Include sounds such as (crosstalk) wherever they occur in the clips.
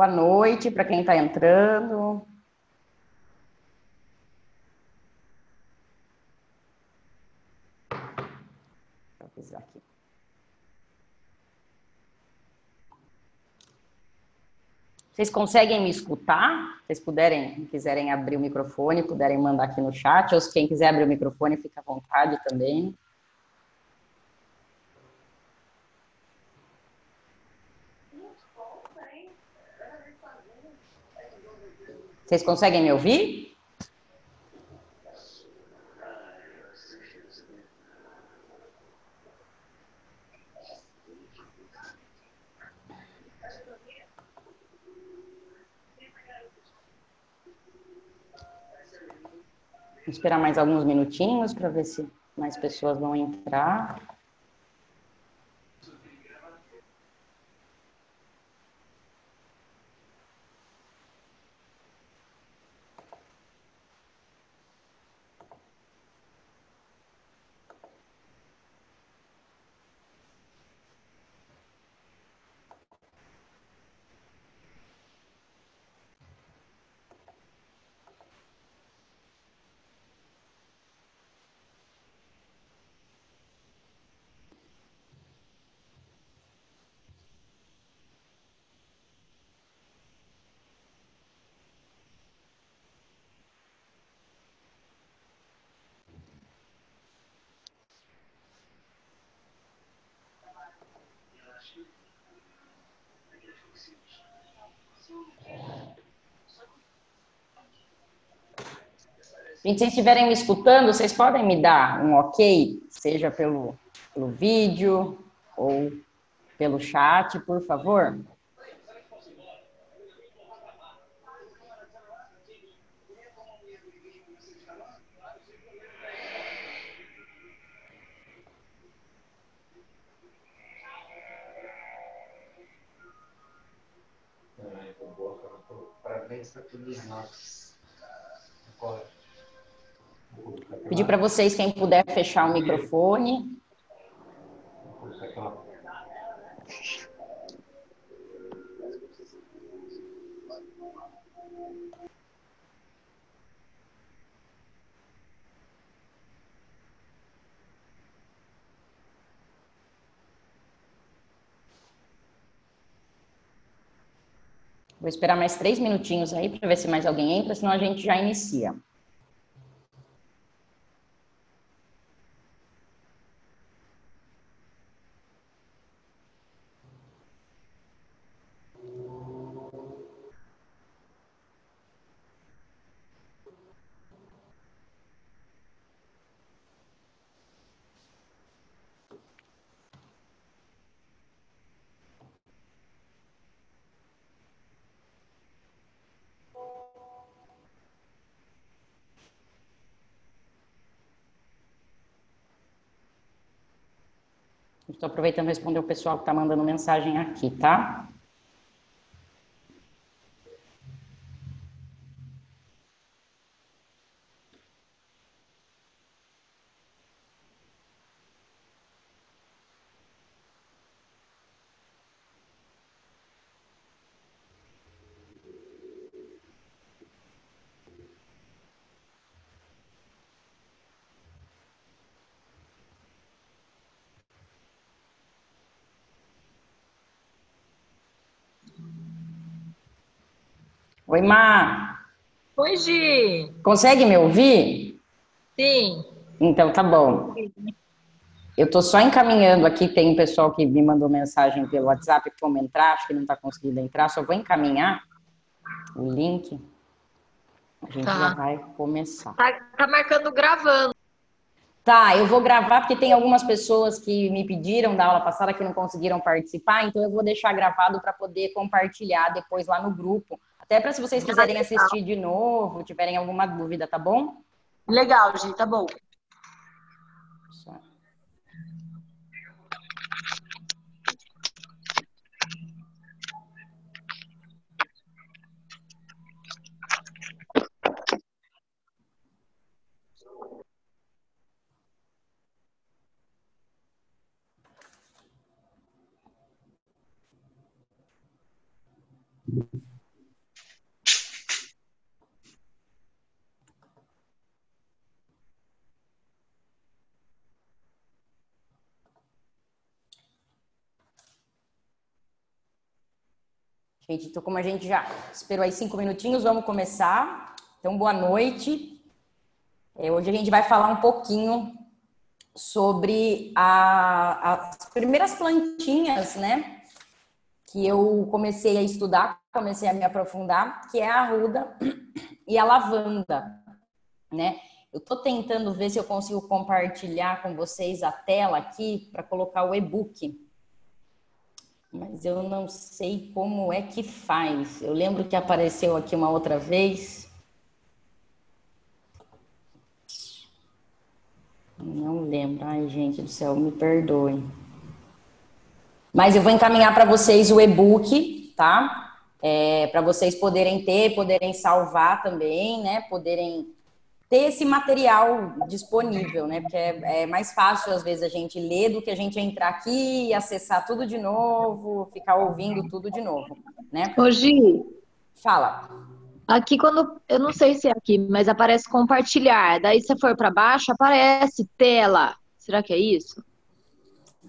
Boa noite para quem está entrando. Vocês conseguem me escutar? Vocês puderem, quiserem abrir o microfone, puderem mandar aqui no chat, ou se quem quiser abrir o microfone, fica à vontade também. Vocês conseguem me ouvir? Vou esperar mais alguns minutinhos para ver se mais pessoas vão entrar. Gente, se vocês estiverem me escutando, vocês podem me dar um ok, seja pelo, pelo vídeo ou pelo chat, por favor? Parabéns para todos nós. Pedir para vocês, quem puder fechar o microfone. Vou esperar mais três minutinhos aí para ver se mais alguém entra, senão a gente já inicia. Estou aproveitando responder o pessoal que está mandando mensagem aqui, tá? Oi, Má. Oi, Gi. Consegue me ouvir? Sim. Então, tá bom. Eu estou só encaminhando aqui, tem um pessoal que me mandou mensagem pelo WhatsApp como entrar, acho que não está conseguindo entrar, só vou encaminhar o link. A gente tá. já vai começar. Tá, tá marcando gravando. Tá, eu vou gravar porque tem algumas pessoas que me pediram da aula passada que não conseguiram participar, então eu vou deixar gravado para poder compartilhar depois lá no grupo. Até para se vocês quiserem assistir de novo, tiverem alguma dúvida, tá bom? Legal, gente, tá bom. Gente, então como a gente já esperou aí cinco minutinhos, vamos começar. Então, boa noite. É, hoje a gente vai falar um pouquinho sobre a, as primeiras plantinhas, né? Que eu comecei a estudar, comecei a me aprofundar, que é a arruda e a lavanda, né? Eu tô tentando ver se eu consigo compartilhar com vocês a tela aqui para colocar o e-book mas eu não sei como é que faz. Eu lembro que apareceu aqui uma outra vez. Não lembro. Ai, gente do céu, me perdoem. Mas eu vou encaminhar para vocês o e-book, tá? É, para vocês poderem ter, poderem salvar também, né? Poderem ter esse material disponível, né? Porque é, é, mais fácil, às vezes, a gente ler do que a gente entrar aqui e acessar tudo de novo, ficar ouvindo tudo de novo, né? Hoje. Fala. Aqui, quando. Eu não sei se é aqui, mas aparece compartilhar. Daí, se for para baixo, aparece tela. Será que é isso?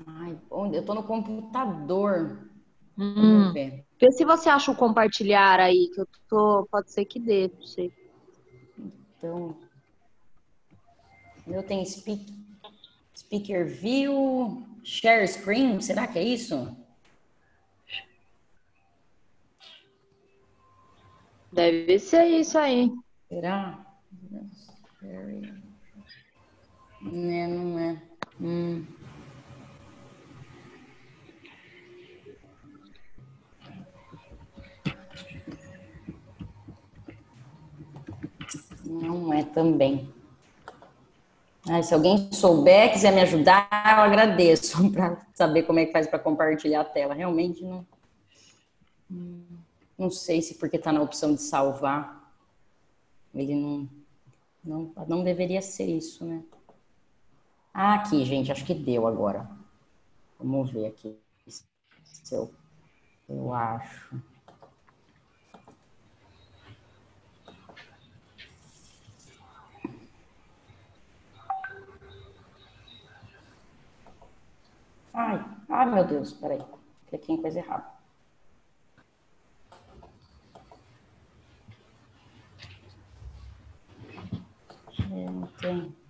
Ai, eu tô no computador. Hum. Vamos ver. Porque se você acha o compartilhar aí, que eu tô. Pode ser que dê, não sei. Então, meu tem speak, Speaker View, Share Screen, será que é isso? Deve ser isso aí. Será? Não é, não é. Hum. Não é também. Ah, se alguém souber, quiser me ajudar, eu agradeço (laughs) para saber como é que faz para compartilhar a tela. Realmente não. Não sei se porque está na opção de salvar. Ele não, não. Não deveria ser isso, né? Ah, aqui, gente, acho que deu agora. Vamos ver aqui. Se eu, eu acho. Ai, ai meu Deus, peraí. Cliquei em coisa errada. Gente.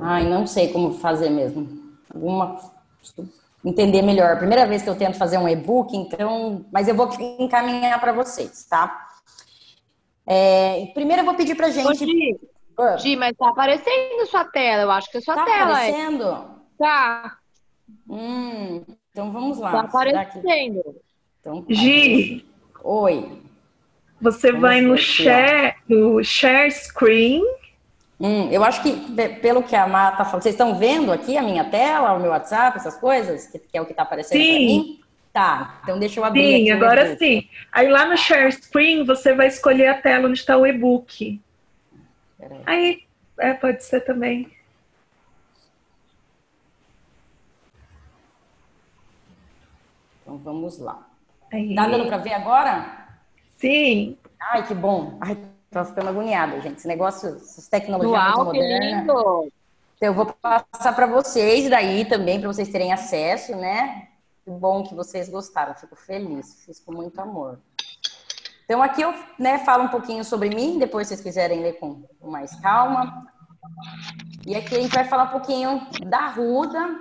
Ai, não sei como fazer mesmo. Alguma. Entender melhor. Primeira vez que eu tento fazer um e-book, então. Mas eu vou encaminhar para vocês, tá? É, primeiro eu vou pedir pra gente. Gi, mas tá aparecendo sua tela. Eu acho que é sua tá tela. Tá aparecendo? É. Tá. Hum, então vamos lá. Tá aparecendo. Então, tá. Gi. Oi. Você vamos vai no share, no share screen. Hum, eu acho que, pelo que a Má tá falando, vocês estão vendo aqui a minha tela, o meu WhatsApp, essas coisas? Que, que é o que tá aparecendo sim. pra mim? Tá, então deixa eu abrir Sim, agora sim. Aí lá no share screen, você vai escolher a tela onde está o e-book. Aí, é, pode ser também. Então vamos lá. Aí. Tá dando para ver agora? Sim. Ai, que bom. Ai, tô ficando agoniada, gente. Esse negócio, essas tecnologias Uau, muito modernas. Então eu vou passar para vocês daí também, para vocês terem acesso, né? Que bom que vocês gostaram. Fico feliz. Fiz com muito amor. Então, aqui eu né, falo um pouquinho sobre mim, depois vocês quiserem ler com, com mais calma. E aqui a gente vai falar um pouquinho da Ruda.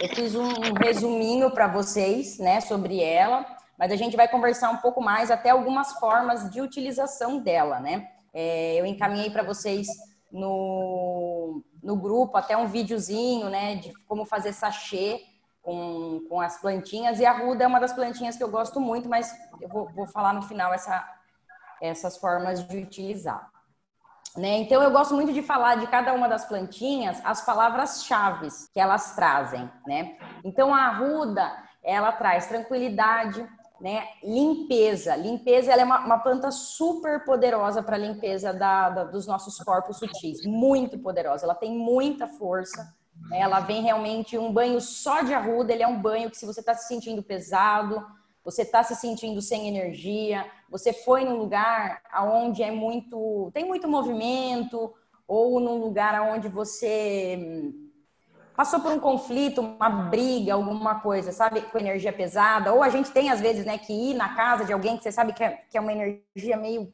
Eu fiz um resuminho para vocês, né, sobre ela, mas a gente vai conversar um pouco mais até algumas formas de utilização dela, né? É, eu encaminhei para vocês no, no grupo até um videozinho, né, de como fazer sachê com, com as plantinhas. E a ruda é uma das plantinhas que eu gosto muito, mas eu vou, vou falar no final essa, essas formas de utilizar. Né? Então, eu gosto muito de falar de cada uma das plantinhas as palavras-chave que elas trazem. Né? Então, a arruda, ela traz tranquilidade, né? limpeza. Limpeza ela é uma, uma planta super poderosa para a limpeza da, da, dos nossos corpos sutis. Muito poderosa. Ela tem muita força ela vem realmente um banho só de arruda, ele é um banho que se você está se sentindo pesado, você está se sentindo sem energia, você foi num lugar onde é muito, tem muito movimento, ou num lugar onde você hum, passou por um conflito, uma briga, alguma coisa, sabe, com energia pesada, ou a gente tem às vezes, né, que ir na casa de alguém que você sabe que é, que é uma energia meio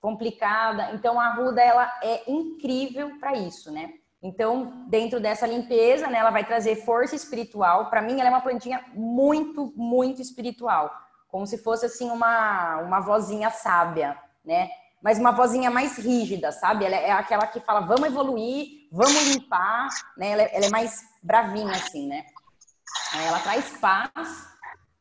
complicada. Então a ruda ela é incrível para isso, né? Então, dentro dessa limpeza, né, ela vai trazer força espiritual. Para mim, ela é uma plantinha muito, muito espiritual, como se fosse assim uma uma vozinha sábia, né? Mas uma vozinha mais rígida, sabe? Ela é aquela que fala: "Vamos evoluir, vamos limpar", né? Ela é, ela é mais bravinha assim, né? Ela traz paz,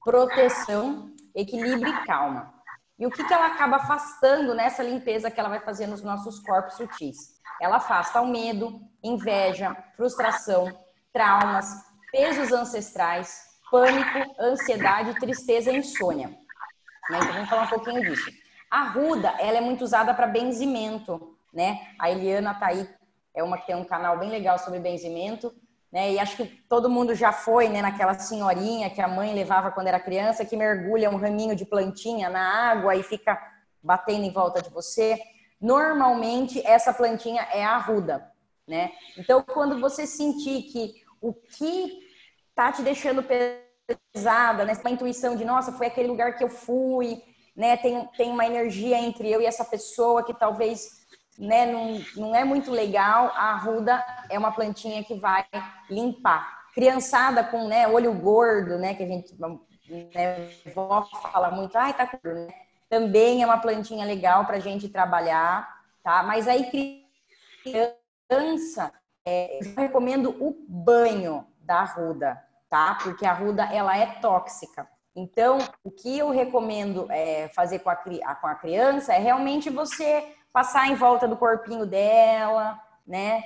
proteção, equilíbrio e calma. E o que, que ela acaba afastando nessa limpeza que ela vai fazer nos nossos corpos sutis? Ela afasta o medo, inveja, frustração, traumas, pesos ancestrais, pânico, ansiedade, tristeza e insônia. Né? Então vamos falar um pouquinho disso. A ruda, ela é muito usada para benzimento, né? A Eliana tá aí, é uma que tem um canal bem legal sobre benzimento, né? E acho que todo mundo já foi, né, naquela senhorinha que a mãe levava quando era criança, que mergulha um raminho de plantinha na água e fica batendo em volta de você. Normalmente essa plantinha é arruda, né? Então, quando você sentir que o que tá te deixando pesada, né? A intuição de, nossa, foi aquele lugar que eu fui, né? Tem, tem uma energia entre eu e essa pessoa que talvez né, não, não é muito legal. A arruda é uma plantinha que vai limpar. Criançada com né, olho gordo, né? Que a gente, né, vó fala muito, ai, tá gordo, né? Também é uma plantinha legal para a gente trabalhar, tá? Mas aí criança, é, eu recomendo o banho da arruda, tá? Porque a arruda ela é tóxica. Então, o que eu recomendo é, fazer com a, com a criança é realmente você passar em volta do corpinho dela, né?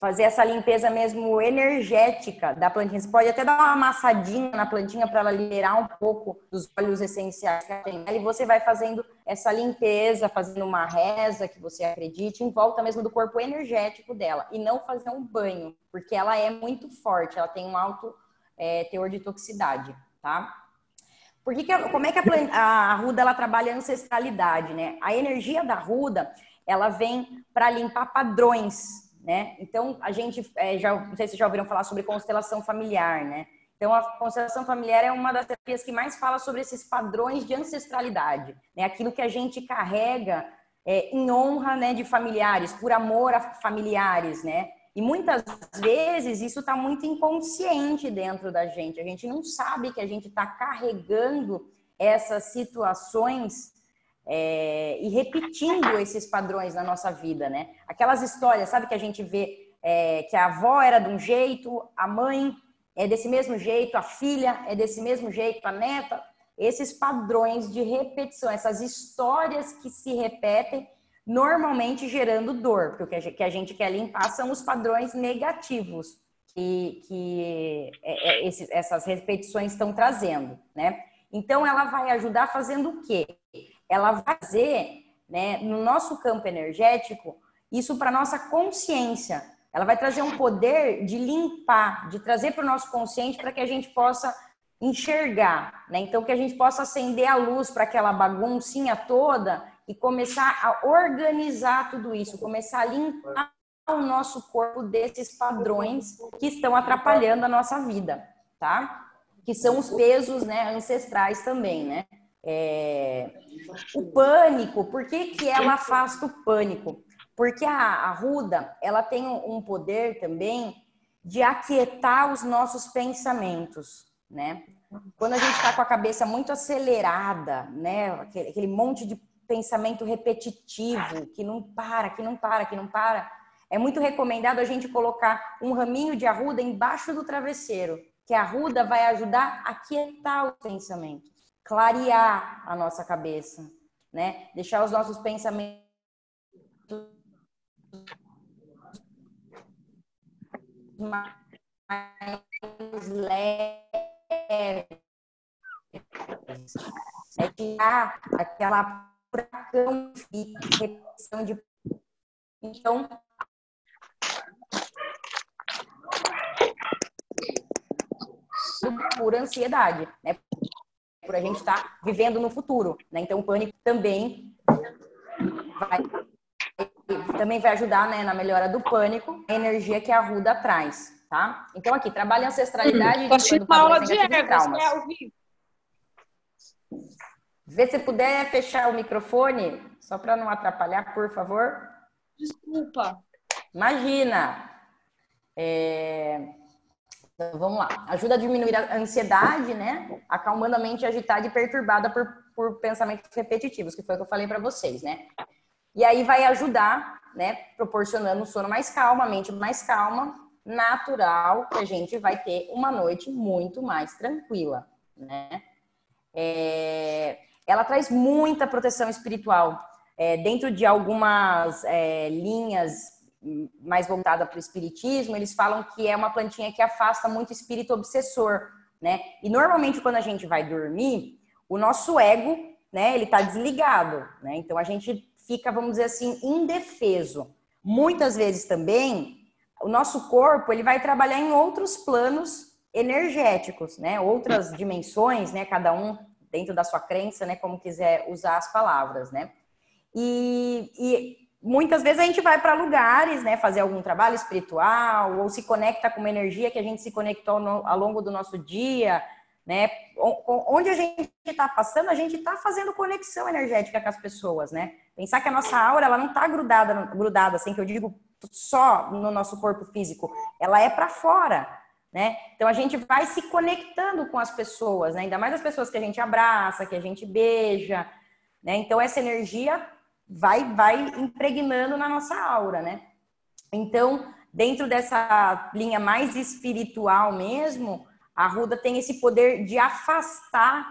Fazer essa limpeza mesmo energética da plantinha. Você pode até dar uma amassadinha na plantinha para ela liberar um pouco dos óleos essenciais que ela tem. E você vai fazendo essa limpeza, fazendo uma reza que você acredite, em volta mesmo do corpo energético dela. E não fazer um banho, porque ela é muito forte, ela tem um alto é, teor de toxicidade, tá? Por que que, como é que a, a Ruda ela trabalha a ancestralidade, né? A energia da Ruda, ela vem para limpar padrões, né? Então, a gente, é, já, não sei se vocês já ouviram falar sobre constelação familiar, né? Então, a constelação familiar é uma das terapias que mais fala sobre esses padrões de ancestralidade, né? Aquilo que a gente carrega é, em honra né, de familiares, por amor a familiares, né? E muitas vezes isso está muito inconsciente dentro da gente. A gente não sabe que a gente está carregando essas situações é, e repetindo esses padrões na nossa vida, né? Aquelas histórias, sabe, que a gente vê é, que a avó era de um jeito, a mãe é desse mesmo jeito, a filha é desse mesmo jeito, a neta. Esses padrões de repetição, essas histórias que se repetem normalmente gerando dor, porque o que a gente quer limpar são os padrões negativos que, que é, é, essas repetições estão trazendo, né? Então, ela vai ajudar fazendo o quê? Ela vai fazer, né, no nosso campo energético, isso para nossa consciência. Ela vai trazer um poder de limpar, de trazer para o nosso consciente para que a gente possa enxergar, né? Então, que a gente possa acender a luz para aquela baguncinha toda e começar a organizar tudo isso, começar a limpar o nosso corpo desses padrões que estão atrapalhando a nossa vida, tá? Que são os pesos né, ancestrais também, né? É... O pânico, por que, que ela afasta o pânico? Porque a, a ruda, ela tem um poder também de aquietar os nossos pensamentos, né? Quando a gente está com a cabeça muito acelerada, né? Aquele, aquele monte de pensamento repetitivo, que não para, que não para, que não para, é muito recomendado a gente colocar um raminho de arruda embaixo do travesseiro, que a arruda vai ajudar a quietar os pensamentos, clarear a nossa cabeça, né? Deixar os nossos pensamentos mais leves. É tirar aquela furacão de de. Então. Por ansiedade, né? por a gente estar tá vivendo no futuro, né? Então o pânico também vai também vai ajudar né, na melhora do pânico, a energia que a Ruda traz, tá? Então aqui, trabalha ancestralidade hum, e aula de ervas, né, Vê se puder fechar o microfone, só para não atrapalhar, por favor. Desculpa. Imagina. É... Então, vamos lá. Ajuda a diminuir a ansiedade, né? Acalmando a mente agitada e perturbada por, por pensamentos repetitivos, que foi o que eu falei para vocês, né? E aí vai ajudar, né? Proporcionando um sono mais calmo, a mente mais calma, natural, que a gente vai ter uma noite muito mais tranquila, né? É... Ela traz muita proteção espiritual. É, dentro de algumas é, linhas mais voltada para o espiritismo, eles falam que é uma plantinha que afasta muito espírito obsessor, né? E normalmente quando a gente vai dormir, o nosso ego, né, ele tá desligado, né? Então a gente fica, vamos dizer assim, indefeso. Muitas vezes também o nosso corpo, ele vai trabalhar em outros planos energéticos, né? Outras dimensões, né, cada um dentro da sua crença, né, como quiser usar as palavras, né? E, e muitas vezes a gente vai para lugares, né, fazer algum trabalho espiritual ou se conecta com uma energia que a gente se conectou no, ao longo do nosso dia, né? Onde a gente está passando, a gente está fazendo conexão energética com as pessoas, né? Pensar que a nossa aura ela não está grudada, grudada, assim que eu digo só no nosso corpo físico, ela é para fora, né? Então a gente vai se conectando com as pessoas, né? Ainda mais as pessoas que a gente abraça, que a gente beija, né? Então essa energia vai, vai impregnando na nossa aura, né? Então, dentro dessa linha mais espiritual mesmo, a Ruda tem esse poder de afastar,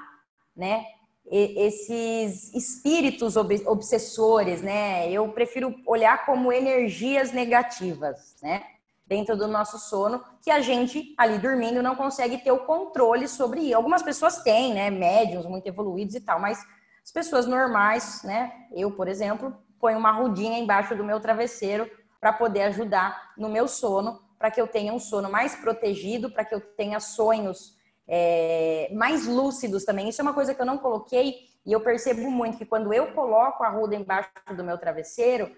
né? Esses espíritos obsessores, né? Eu prefiro olhar como energias negativas, né? Dentro do nosso sono, que a gente ali dormindo não consegue ter o controle sobre. Algumas pessoas têm, né? Médiums muito evoluídos e tal, mas as pessoas normais, né? Eu, por exemplo, ponho uma rudinha embaixo do meu travesseiro para poder ajudar no meu sono, para que eu tenha um sono mais protegido, para que eu tenha sonhos é, mais lúcidos também. Isso é uma coisa que eu não coloquei e eu percebo muito que quando eu coloco a ruda embaixo do meu travesseiro,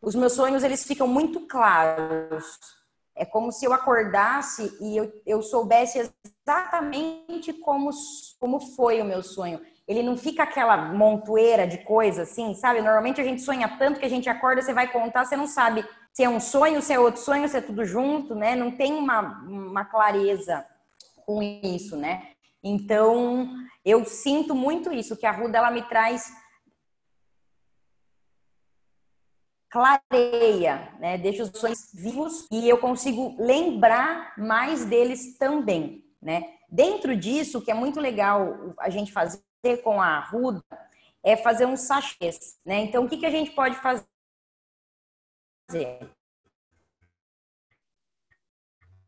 os meus sonhos eles ficam muito claros. É como se eu acordasse e eu, eu soubesse exatamente como, como foi o meu sonho ele não fica aquela montoeira de coisa assim, sabe? Normalmente a gente sonha tanto que a gente acorda, você vai contar, você não sabe se é um sonho, se é outro sonho, se é tudo junto, né? Não tem uma, uma clareza com isso, né? Então, eu sinto muito isso, que a Ruda, ela me traz clareia, né? Deixa os sonhos vivos e eu consigo lembrar mais deles também, né? Dentro disso, que é muito legal a gente fazer com a arruda é fazer uns sachês, né? Então, o que, que a gente pode fazer?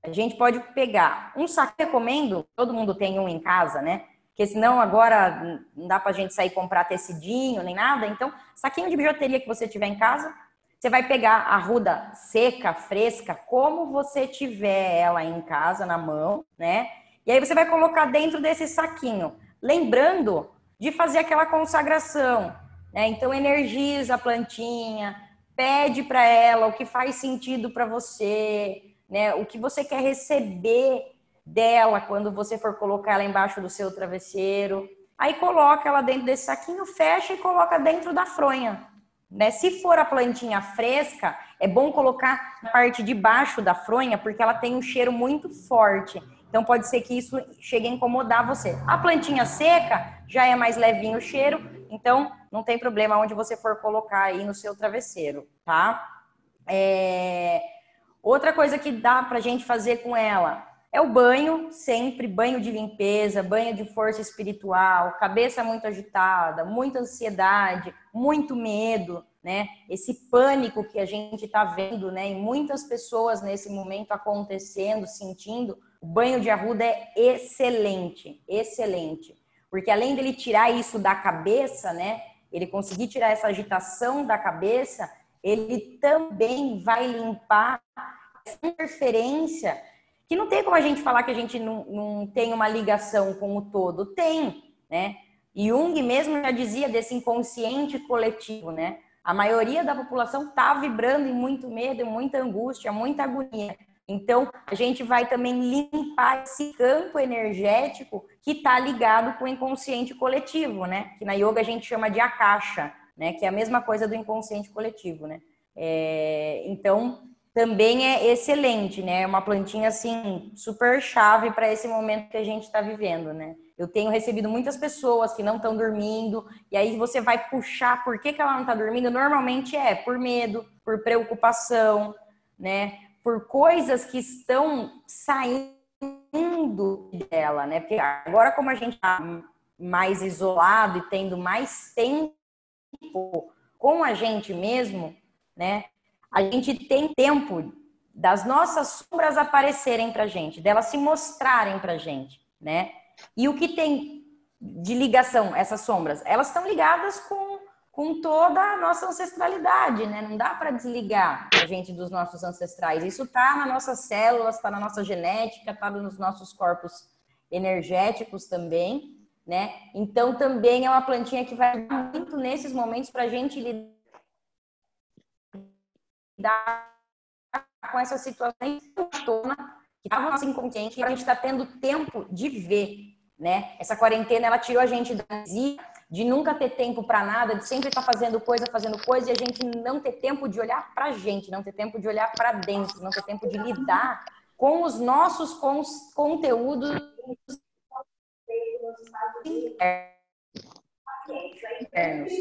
A gente pode pegar um saco, recomendo, todo mundo tem um em casa, né? Porque senão agora não dá pra gente sair comprar tecidinho nem nada. Então, saquinho de bijuteria que você tiver em casa, você vai pegar a ruda seca, fresca, como você tiver ela em casa na mão, né? E aí você vai colocar dentro desse saquinho. Lembrando de fazer aquela consagração. Né? Então, energiza a plantinha, pede para ela o que faz sentido para você, né? o que você quer receber dela quando você for colocar ela embaixo do seu travesseiro. Aí coloca ela dentro desse saquinho, fecha e coloca dentro da fronha. Né? Se for a plantinha fresca, é bom colocar na parte de baixo da fronha, porque ela tem um cheiro muito forte. Então pode ser que isso chegue a incomodar você. A plantinha seca já é mais levinho o cheiro, então não tem problema onde você for colocar aí no seu travesseiro, tá? É... Outra coisa que dá pra gente fazer com ela é o banho, sempre banho de limpeza, banho de força espiritual, cabeça muito agitada, muita ansiedade, muito medo, né? Esse pânico que a gente está vendo, né, em muitas pessoas nesse momento acontecendo, sentindo, o banho de arruda é excelente, excelente. Porque além dele tirar isso da cabeça, né? Ele conseguir tirar essa agitação da cabeça, ele também vai limpar essa interferência que não tem como a gente falar que a gente não, não tem uma ligação com o todo. Tem, né? Jung mesmo já dizia desse inconsciente coletivo, né? A maioria da população está vibrando em muito medo, em muita angústia, muita agonia. Então, a gente vai também limpar esse campo energético que está ligado com o inconsciente coletivo, né? Que na yoga a gente chama de akasha, né? Que é a mesma coisa do inconsciente coletivo, né? É, então, também é excelente, né? É uma plantinha assim super chave para esse momento que a gente está vivendo, né? Eu tenho recebido muitas pessoas que não estão dormindo, e aí você vai puxar por que, que ela não está dormindo. Normalmente é por medo, por preocupação, né? Por coisas que estão saindo dela, né? Porque agora, como a gente está mais isolado e tendo mais tempo com a gente mesmo, né? A gente tem tempo das nossas sombras aparecerem pra gente, delas se mostrarem pra gente, né? E o que tem de ligação essas sombras? Elas estão ligadas com, com toda a nossa ancestralidade, né? Não dá para desligar a gente dos nossos ancestrais. Isso está nas nossas células, está na nossa genética, está nos nossos corpos energéticos também, né? Então também é uma plantinha que vai muito nesses momentos para a gente lidar com essas situações que estavam no inconsciente e a gente está tendo tempo de ver, né? Essa quarentena ela tirou a gente da de nunca ter tempo para nada, de sempre estar tá fazendo coisa, fazendo coisa e a gente não ter tempo de olhar para a gente, não ter tempo de olhar para dentro, não ter tempo de lidar com os nossos conteúdos internos,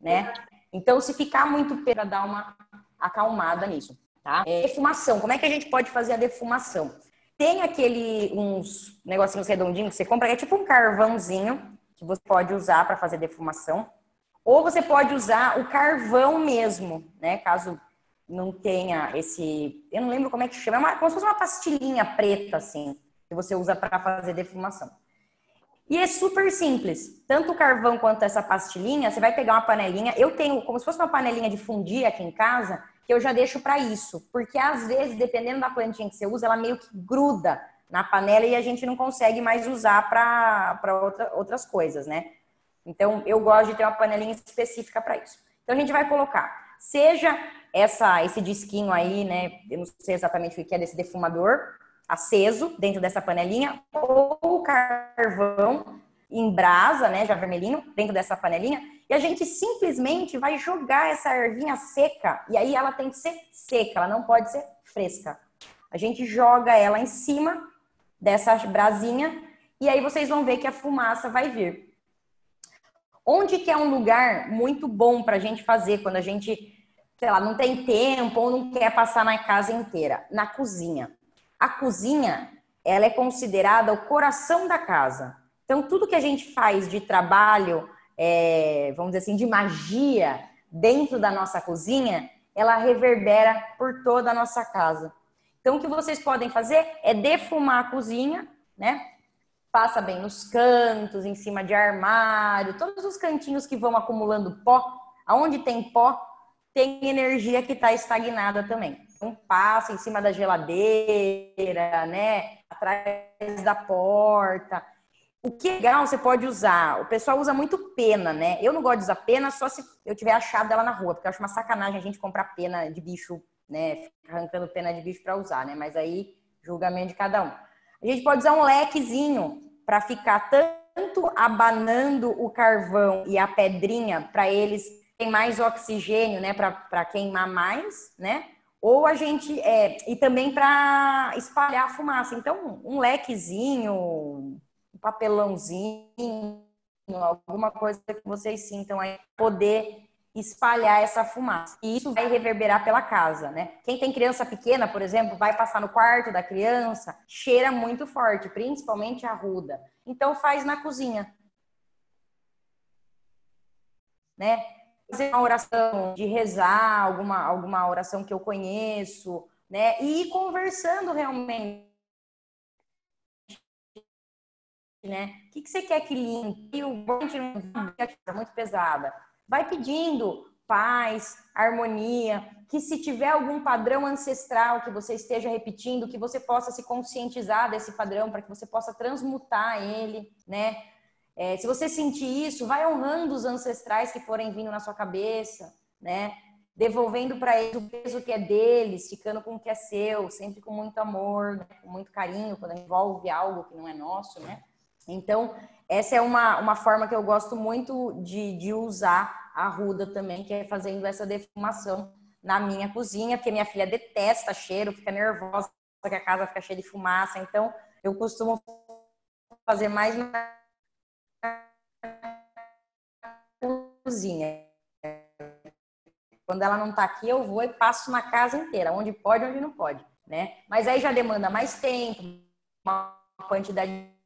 né? Então, se ficar muito para dar uma acalmada nisso, tá? É, defumação. Como é que a gente pode fazer a defumação? Tem aquele uns negocinhos redondinhos que você compra, que é tipo um carvãozinho que você pode usar para fazer defumação. Ou você pode usar o carvão mesmo, né? Caso não tenha esse. Eu não lembro como é que chama, é uma, como se fosse uma pastilhinha preta, assim, que você usa para fazer defumação. E é super simples. Tanto o carvão quanto essa pastilhinha, você vai pegar uma panelinha. Eu tenho como se fosse uma panelinha de fundir aqui em casa, que eu já deixo para isso. Porque às vezes, dependendo da plantinha que você usa, ela meio que gruda na panela e a gente não consegue mais usar para outra, outras coisas, né? Então, eu gosto de ter uma panelinha específica para isso. Então, a gente vai colocar, seja essa esse disquinho aí, né? Eu não sei exatamente o que é desse defumador aceso dentro dessa panelinha, ou carvão em brasa, né? Já vermelhinho, dentro dessa panelinha e a gente simplesmente vai jogar essa ervinha seca, e aí ela tem que ser seca, ela não pode ser fresca. A gente joga ela em cima dessa brasinha, e aí vocês vão ver que a fumaça vai vir. Onde que é um lugar muito bom para a gente fazer quando a gente, sei lá, não tem tempo ou não quer passar na casa inteira? Na cozinha. A cozinha, ela é considerada o coração da casa. Então, tudo que a gente faz de trabalho, é, vamos dizer assim, de magia dentro da nossa cozinha, ela reverbera por toda a nossa casa. Então, o que vocês podem fazer é defumar a cozinha, né? Passa bem nos cantos, em cima de armário, todos os cantinhos que vão acumulando pó. Aonde tem pó, tem energia que está estagnada também. Então, passa em cima da geladeira, né? Atrás da porta. O que é legal, você pode usar. O pessoal usa muito pena, né? Eu não gosto de usar pena só se eu tiver achado ela na rua, porque eu acho uma sacanagem a gente comprar pena de bicho, né? Ficar arrancando pena de bicho para usar, né? Mas aí, julgamento de cada um. A gente pode usar um lequezinho para ficar tanto abanando o carvão e a pedrinha para eles terem mais oxigênio, né? Para queimar mais, né? Ou a gente. É, e também para espalhar a fumaça. Então, um lequezinho papelãozinho, alguma coisa que vocês sintam aí, poder espalhar essa fumaça. E isso vai reverberar pela casa, né? Quem tem criança pequena, por exemplo, vai passar no quarto da criança, cheira muito forte, principalmente a ruda. Então faz na cozinha. Né? Fazer uma oração de rezar, alguma, alguma oração que eu conheço, né? E ir conversando realmente né? O que, que você quer que limpe? O monte é muito pesada. Vai pedindo paz, harmonia, que se tiver algum padrão ancestral que você esteja repetindo, que você possa se conscientizar desse padrão para que você possa transmutar ele, né? É, se você sentir isso, vai honrando os ancestrais que forem vindo na sua cabeça, né? Devolvendo para eles o peso que é deles, ficando com o que é seu, sempre com muito amor, né? com muito carinho, quando envolve algo que não é nosso, né? Então, essa é uma, uma forma que eu gosto muito de, de usar a ruda também, que é fazendo essa defumação na minha cozinha, porque minha filha detesta cheiro, fica nervosa que a casa fica cheia de fumaça. Então, eu costumo fazer mais na cozinha. Quando ela não está aqui, eu vou e passo na casa inteira, onde pode, onde não pode, né? Mas aí já demanda mais tempo, uma quantidade de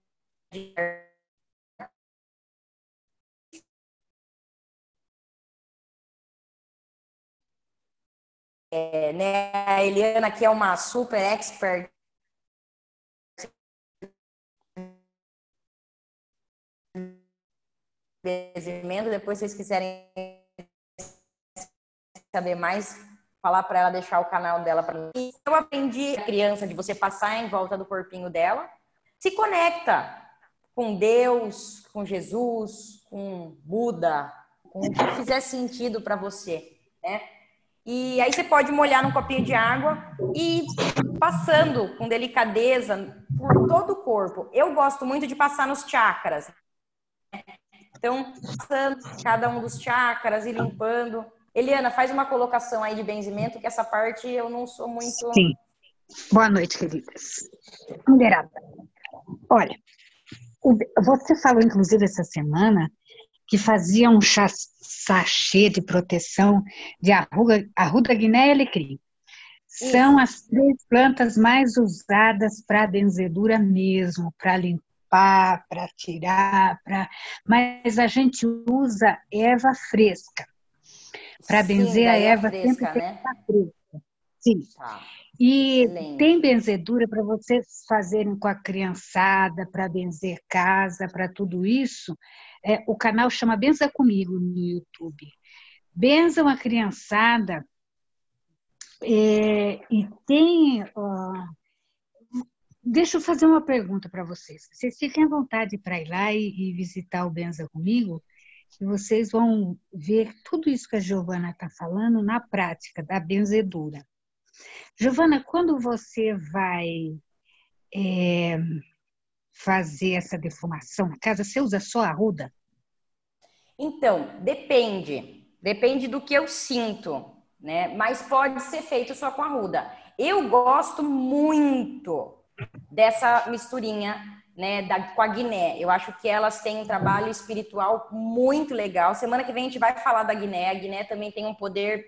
É, né, a Eliana aqui é uma super expert. Depois se vocês quiserem saber mais, falar para ela deixar o canal dela para mim. Eu aprendi a criança de você passar em volta do corpinho dela, se conecta com Deus, com Jesus, com Buda, com o que fizer sentido para você, né? E aí você pode molhar num copinho de água e passando com delicadeza por todo o corpo. Eu gosto muito de passar nos chakras. Então, passando cada um dos chakras e limpando. Eliana, faz uma colocação aí de benzimento, que essa parte eu não sou muito. Sim. Boa noite, queridas. Mulherada, olha, você falou, inclusive, essa semana que fazia um sachê de proteção de arruga, arruda guiné e alecrim. São as três plantas mais usadas para benzedura mesmo, para limpar, para tirar, para mas a gente usa erva fresca. Para benzer a erva fresca, sempre tem né? que estar fresca. Sim. Tá. E tem benzedura para vocês fazerem com a criançada, para benzer casa, para tudo isso. É, o canal chama Benza Comigo no YouTube. Benza uma criançada é, e tem. Deixa eu fazer uma pergunta para vocês. Vocês fiquem à vontade para ir lá e, e visitar o Benza Comigo, e vocês vão ver tudo isso que a Giovana está falando na prática da benzedura. Giovana, quando você vai é, fazer essa defumação na casa, você usa só a ruda? Então, depende. Depende do que eu sinto, né? Mas pode ser feito só com a ruda. Eu gosto muito dessa misturinha, né, da, com a Guiné. Eu acho que elas têm um trabalho espiritual muito legal. Semana que vem a gente vai falar da Guiné. A Guiné também tem um poder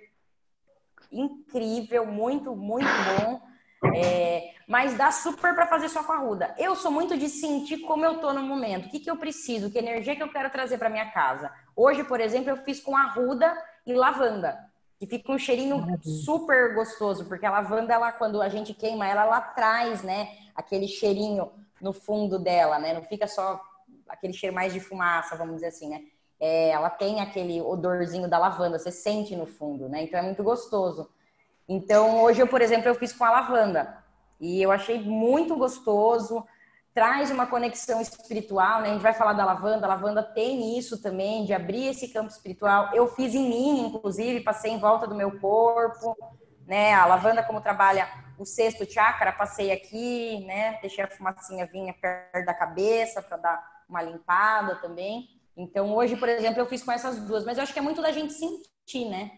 incrível, muito, muito bom. É, mas dá super para fazer só com a ruda. Eu sou muito de sentir como eu tô no momento, o que, que eu preciso, que energia que eu quero trazer para minha casa. Hoje, por exemplo, eu fiz com a ruda e lavanda, que fica um cheirinho super gostoso, porque a lavanda, ela, quando a gente queima ela, ela traz, né, aquele cheirinho no fundo dela, né? Não fica só aquele cheiro mais de fumaça, vamos dizer assim, né? É, ela tem aquele odorzinho da lavanda, você sente no fundo, né? Então é muito gostoso. Então hoje eu, por exemplo, eu fiz com a lavanda e eu achei muito gostoso. Traz uma conexão espiritual, né? A gente vai falar da lavanda. A lavanda tem isso também, de abrir esse campo espiritual. Eu fiz em mim, inclusive, passei em volta do meu corpo, né? A lavanda, como trabalha o sexto chakra, passei aqui, né? Deixei a fumacinha vinha perto da cabeça para dar uma limpada também. Então, hoje, por exemplo, eu fiz com essas duas, mas eu acho que é muito da gente sentir, né?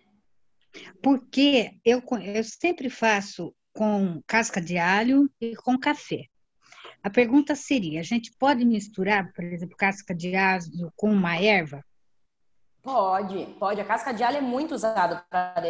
Porque eu, eu sempre faço com casca de alho e com café. A pergunta seria: a gente pode misturar, por exemplo, casca de alho com uma erva? Pode, pode. A casca de alho é muito usada para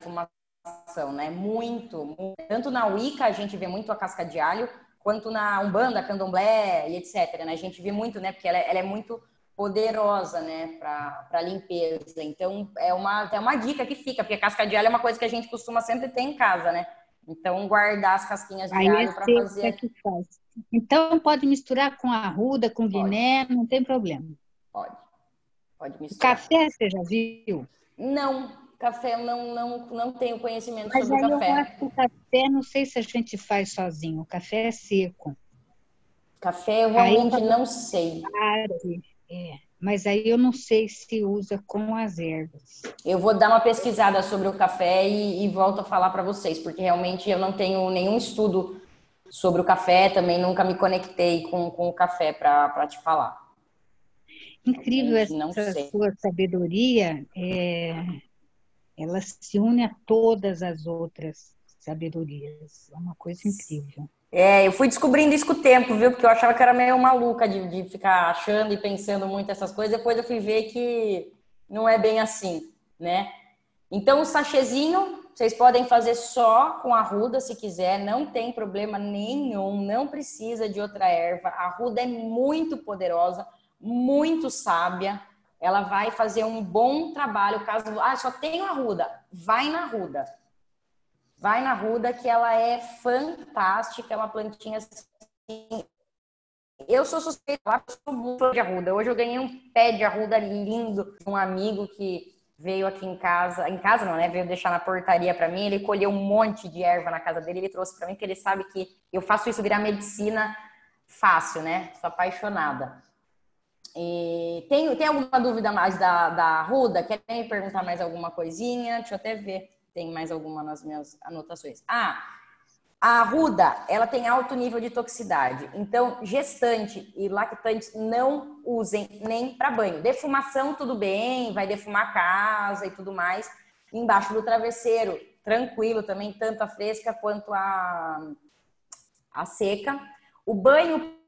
defumação, né? Muito, muito. Tanto na Wicca a gente vê muito a casca de alho, quanto na Umbanda, Candomblé e etc. Né? A gente vê muito, né? Porque ela, é, ela é muito poderosa, né, para limpeza. Então, é uma, é uma dica que fica, porque casca de alho é uma coisa que a gente costuma sempre ter em casa, né? Então, guardar as casquinhas de Aí alho é para fazer. É que faz. Então, pode misturar com arruda, com pode. guiné, não tem problema. Pode. Pode misturar. O café, você já viu? Não, café eu não, não, não tenho conhecimento Mas sobre o café. Eu acho que o café, não sei se a gente faz sozinho. O café é seco. Café eu realmente eu não sei. É, mas aí eu não sei se usa com as ervas. Eu vou dar uma pesquisada sobre o café e, e volto a falar para vocês, porque realmente eu não tenho nenhum estudo sobre o café, também nunca me conectei com, com o café para te falar. Incrível essa sua sabedoria, é, ela se une a todas as outras sabedorias. É uma coisa incrível. É, eu fui descobrindo isso com o tempo, viu? Porque eu achava que era meio maluca de, de ficar achando e pensando muito essas coisas. Depois eu fui ver que não é bem assim, né? Então, o sachezinho, vocês podem fazer só com a ruda se quiser, não tem problema nenhum, não precisa de outra erva. A ruda é muito poderosa, muito sábia. Ela vai fazer um bom trabalho. Caso, ah, só tenho a ruda, vai na ruda Vai na ruda que ela é fantástica, é uma plantinha assim. Eu sou suspeita, eu sou muito de arruda. Hoje eu ganhei um pé de arruda lindo de um amigo que veio aqui em casa, em casa não, né? Veio deixar na portaria para mim. Ele colheu um monte de erva na casa dele, ele trouxe para mim que ele sabe que eu faço isso virar medicina fácil, né? Sou apaixonada. E tem, tem alguma dúvida mais da, da? Quer me perguntar mais alguma coisinha? Deixa eu até ver tem mais alguma nas minhas anotações. Ah, a arruda, ela tem alto nível de toxicidade. Então, gestante e lactante não usem nem para banho. Defumação, tudo bem, vai defumar a casa e tudo mais. Embaixo do travesseiro, tranquilo também, tanto a fresca quanto a, a seca. O banho.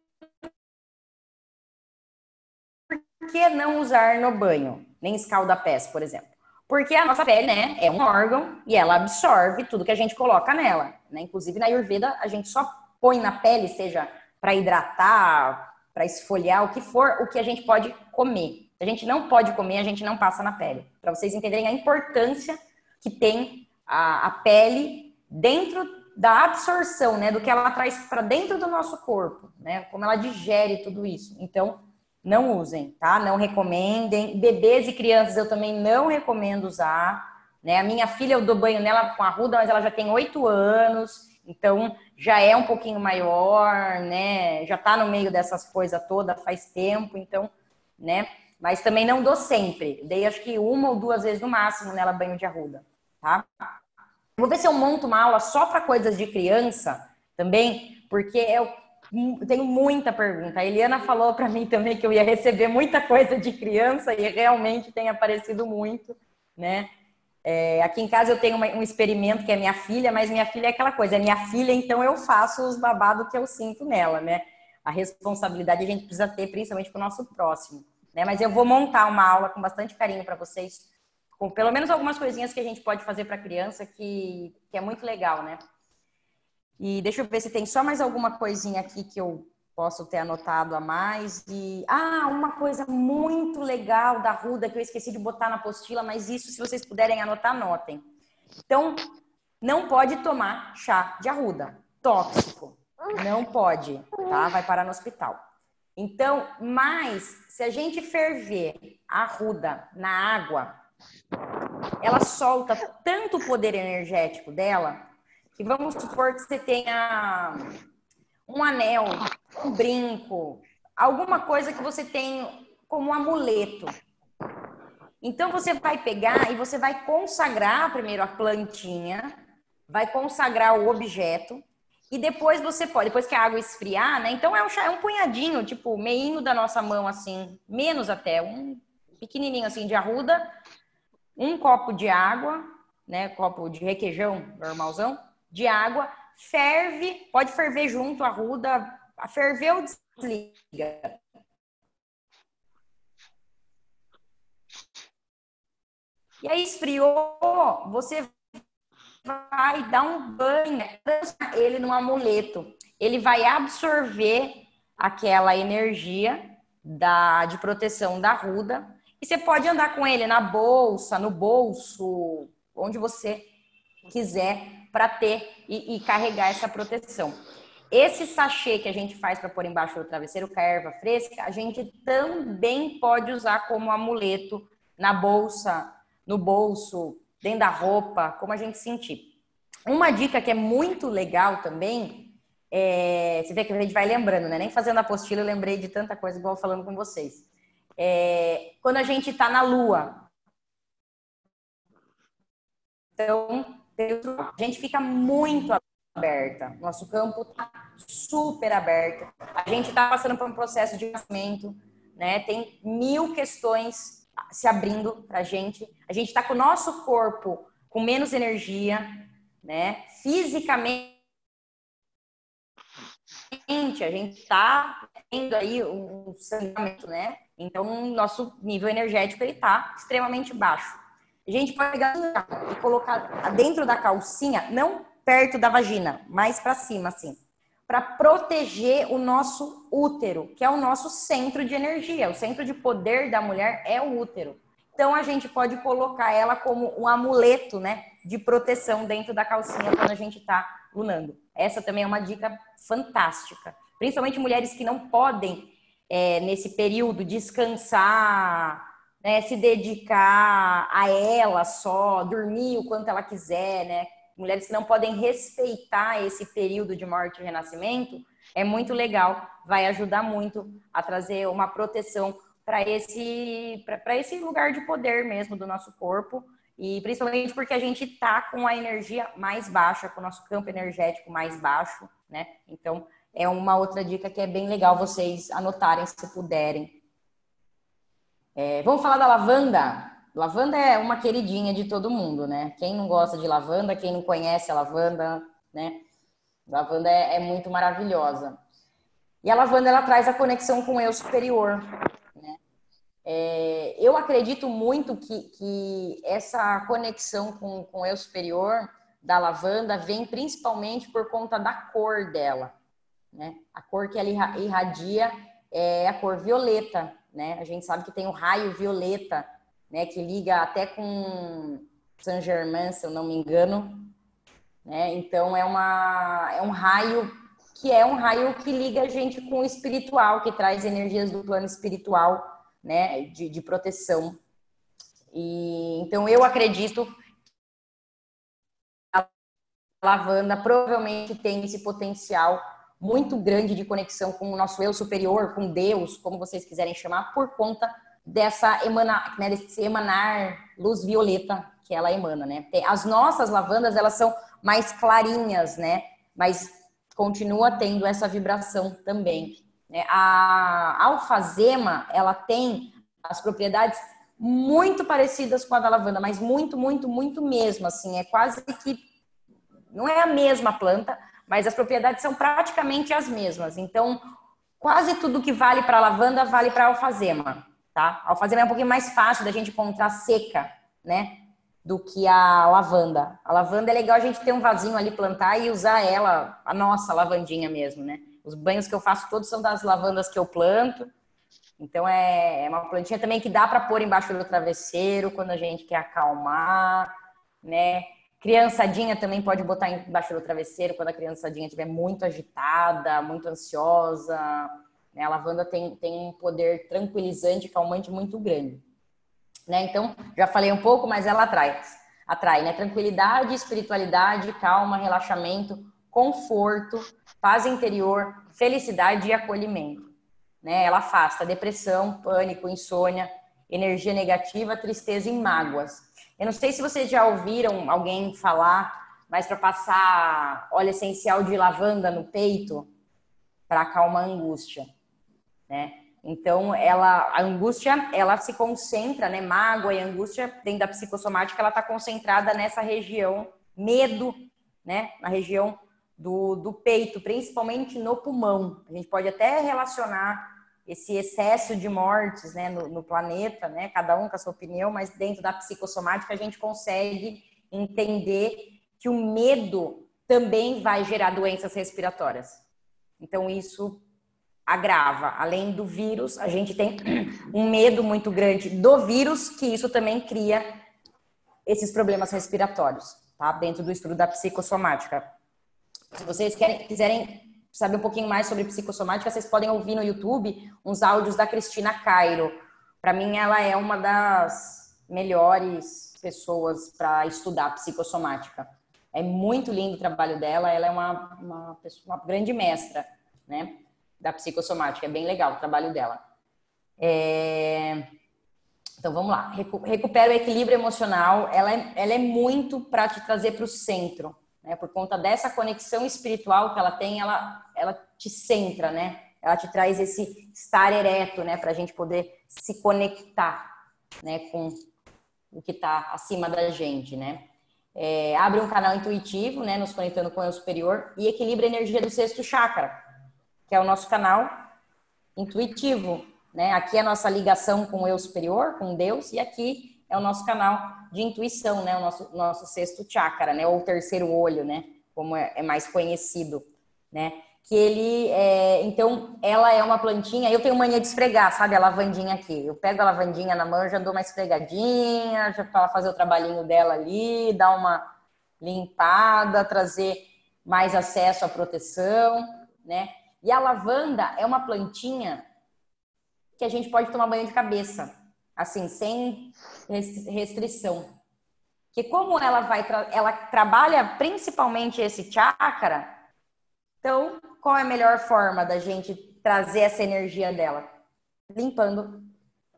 Por que não usar no banho? Nem escalda-pés, por exemplo. Porque a nossa pele, né, é um órgão e ela absorve tudo que a gente coloca nela, né? Inclusive na Ayurveda a gente só põe na pele, seja para hidratar, para esfoliar, o que for, o que a gente pode comer. A gente não pode comer, a gente não passa na pele. Para vocês entenderem a importância que tem a, a pele dentro da absorção, né, do que ela traz para dentro do nosso corpo, né? Como ela digere tudo isso. Então, não usem, tá? Não recomendem. Bebês e crianças eu também não recomendo usar. Né? A minha filha, eu dou banho nela com a ruda, mas ela já tem oito anos, então já é um pouquinho maior, né? Já tá no meio dessas coisas todas faz tempo, então, né? Mas também não dou sempre. Dei acho que uma ou duas vezes no máximo nela banho de arruda, tá? Vou ver se eu monto uma aula só para coisas de criança também, porque é o tenho muita pergunta. A Eliana falou para mim também que eu ia receber muita coisa de criança e realmente tem aparecido muito, né? É, aqui em casa eu tenho uma, um experimento que é minha filha, mas minha filha é aquela coisa, é minha filha, então eu faço os babados que eu sinto nela, né? A responsabilidade a gente precisa ter, principalmente para o nosso próximo, né? Mas eu vou montar uma aula com bastante carinho para vocês, com pelo menos algumas coisinhas que a gente pode fazer para criança que, que é muito legal, né? E deixa eu ver se tem só mais alguma coisinha aqui que eu posso ter anotado a mais. E ah, uma coisa muito legal da Ruda que eu esqueci de botar na apostila, mas isso se vocês puderem anotar, anotem. Então, não pode tomar chá de arruda, tóxico. Não pode, tá? Vai parar no hospital. Então, mas se a gente ferver a arruda na água, ela solta tanto o poder energético dela que vamos supor que você tenha um anel, um brinco, alguma coisa que você tem como um amuleto. Então você vai pegar e você vai consagrar primeiro a plantinha, vai consagrar o objeto e depois você pode, depois que a água esfriar, né? Então é um, é um punhadinho, tipo, meinho da nossa mão assim, menos até, um pequenininho assim de arruda, um copo de água, né? Copo de requeijão normalzão de água, ferve, pode ferver junto a ruda, ferveu, desliga. E aí esfriou, você vai dar um banho, ele num amuleto. Ele vai absorver aquela energia da, de proteção da ruda. E você pode andar com ele na bolsa, no bolso, onde você quiser para ter e, e, carregar essa proteção. Esse sachê que a gente faz para pôr embaixo do travesseiro, com a erva fresca, a gente também pode usar como amuleto na bolsa, no bolso, dentro da roupa, como a gente sentir. Uma dica que é muito legal também, é, você vê que a gente vai lembrando, né? Nem fazendo apostila eu lembrei de tanta coisa igual falando com vocês. é, quando a gente está na Lua. Então, a gente fica muito aberta. Nosso campo está super aberto. A gente está passando por um processo de nascimento, né? Tem mil questões se abrindo para a gente. A gente está com o nosso corpo com menos energia, né? Fisicamente, a gente está tendo aí um sangramento, né? Então, nosso nível energético ele está extremamente baixo. A gente pode pegar e colocar dentro da calcinha, não perto da vagina, mais para cima, assim, para proteger o nosso útero, que é o nosso centro de energia, o centro de poder da mulher é o útero. Então a gente pode colocar ela como um amuleto, né, de proteção dentro da calcinha quando a gente está lunando. Essa também é uma dica fantástica, principalmente mulheres que não podem é, nesse período descansar, né, se dedicar a ela só, dormir o quanto ela quiser, né? Mulheres que não podem respeitar esse período de morte e renascimento, é muito legal, vai ajudar muito a trazer uma proteção para esse, para esse lugar de poder mesmo do nosso corpo. E principalmente porque a gente tá com a energia mais baixa, com o nosso campo energético mais baixo, né? Então, é uma outra dica que é bem legal vocês anotarem se puderem. É, vamos falar da lavanda. Lavanda é uma queridinha de todo mundo, né? Quem não gosta de lavanda, quem não conhece a lavanda, né? Lavanda é, é muito maravilhosa. E a lavanda ela traz a conexão com o eu superior. Né? É, eu acredito muito que, que essa conexão com, com o eu superior da lavanda vem principalmente por conta da cor dela. Né? A cor que ela irradia é a cor violeta né? A gente sabe que tem o raio violeta, né? Que liga até com Saint Germain, se eu não me engano, né? Então é uma é um raio que é um raio que liga a gente com o espiritual, que traz energias do plano espiritual, né? De, de proteção. E então eu acredito a lavanda provavelmente tem esse potencial muito grande de conexão com o nosso eu superior, com Deus, como vocês quiserem chamar, por conta dessa emanar, né, desse emanar luz violeta que ela emana, né? As nossas lavandas, elas são mais clarinhas, né? Mas continua tendo essa vibração também. Né? A alfazema, ela tem as propriedades muito parecidas com a da lavanda, mas muito, muito, muito mesmo, assim, é quase que não é a mesma planta, mas as propriedades são praticamente as mesmas. Então, quase tudo que vale para lavanda vale para alfazema, tá? A alfazema é um pouquinho mais fácil da gente encontrar seca, né? Do que a lavanda. A lavanda é legal a gente ter um vasinho ali, plantar e usar ela, a nossa lavandinha mesmo, né? Os banhos que eu faço todos são das lavandas que eu planto. Então é, é uma plantinha também que dá para pôr embaixo do travesseiro quando a gente quer acalmar, né? Criançadinha também pode botar embaixo do travesseiro quando a criançadinha estiver muito agitada, muito ansiosa. Né? A lavanda tem, tem um poder tranquilizante, calmante muito grande. Né? Então, já falei um pouco, mas ela atrai. Atrai, né? Tranquilidade, espiritualidade, calma, relaxamento, conforto, paz interior, felicidade e acolhimento. Né? Ela afasta depressão, pânico, insônia, energia negativa, tristeza e mágoas. Eu não sei se vocês já ouviram alguém falar, mas para passar óleo essencial de lavanda no peito para acalmar a angústia, né? Então, ela, a angústia, ela se concentra, né? Mágoa e angústia dentro da psicossomática, ela está concentrada nessa região, medo, né? Na região do, do peito, principalmente no pulmão. A gente pode até relacionar esse excesso de mortes né, no, no, planeta, né, cada um com a sua opinião, mas dentro da psicossomática a gente consegue entender que o medo também vai gerar doenças respiratórias. Então isso agrava. Além do vírus, a gente tem (clears throat) um medo muito grande do vírus, que isso também cria esses problemas respiratórios, tá? Dentro do estudo da psicossomática. Se vocês querem, quiserem saber um pouquinho mais sobre psicossomática, vocês podem ouvir no YouTube uns áudios da Cristina Cairo. Para mim, ela é uma das melhores pessoas para estudar psicossomática. É muito lindo o trabalho dela, ela é uma, uma, pessoa, uma grande mestra né, da psicossomática. É bem legal o trabalho dela. É... Então vamos lá. Recupera o equilíbrio emocional. Ela é, ela é muito para te trazer para o centro, né? Por conta dessa conexão espiritual que ela tem, ela, ela te centra, né? Ela te traz esse estar ereto, né? Para a gente poder se conectar, né? Com o que está acima da gente, né? É, abre um canal intuitivo, né? Nos conectando com o eu superior e equilibra a energia do sexto chakra, que é o nosso canal intuitivo, né? Aqui é a nossa ligação com o eu superior, com Deus, e aqui é o nosso canal de intuição, né? O nosso, nosso sexto chakra, né? Ou terceiro olho, né? Como é, é mais conhecido, né? Que ele, é... então, ela é uma plantinha. Eu tenho mania de esfregar, sabe? A lavandinha aqui. Eu pego a lavandinha na mão, já dou uma esfregadinha, já para fazer o trabalhinho dela ali, dar uma limpada, trazer mais acesso à proteção, né? E a lavanda é uma plantinha que a gente pode tomar banho de cabeça, assim, sem restrição. Que como ela vai, ela trabalha principalmente esse chakra, então qual é a melhor forma da gente trazer essa energia dela? Limpando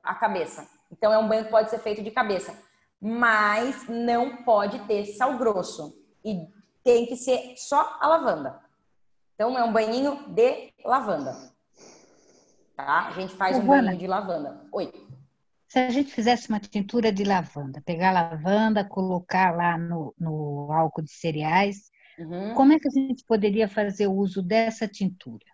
a cabeça. Então é um banho que pode ser feito de cabeça, mas não pode ter sal grosso e tem que ser só a lavanda. Então é um banhinho de lavanda tá? A gente faz um banho de lavanda. Oi. Se a gente fizesse uma tintura de lavanda, pegar a lavanda, colocar lá no, no álcool de cereais, uhum. como é que a gente poderia fazer o uso dessa tintura?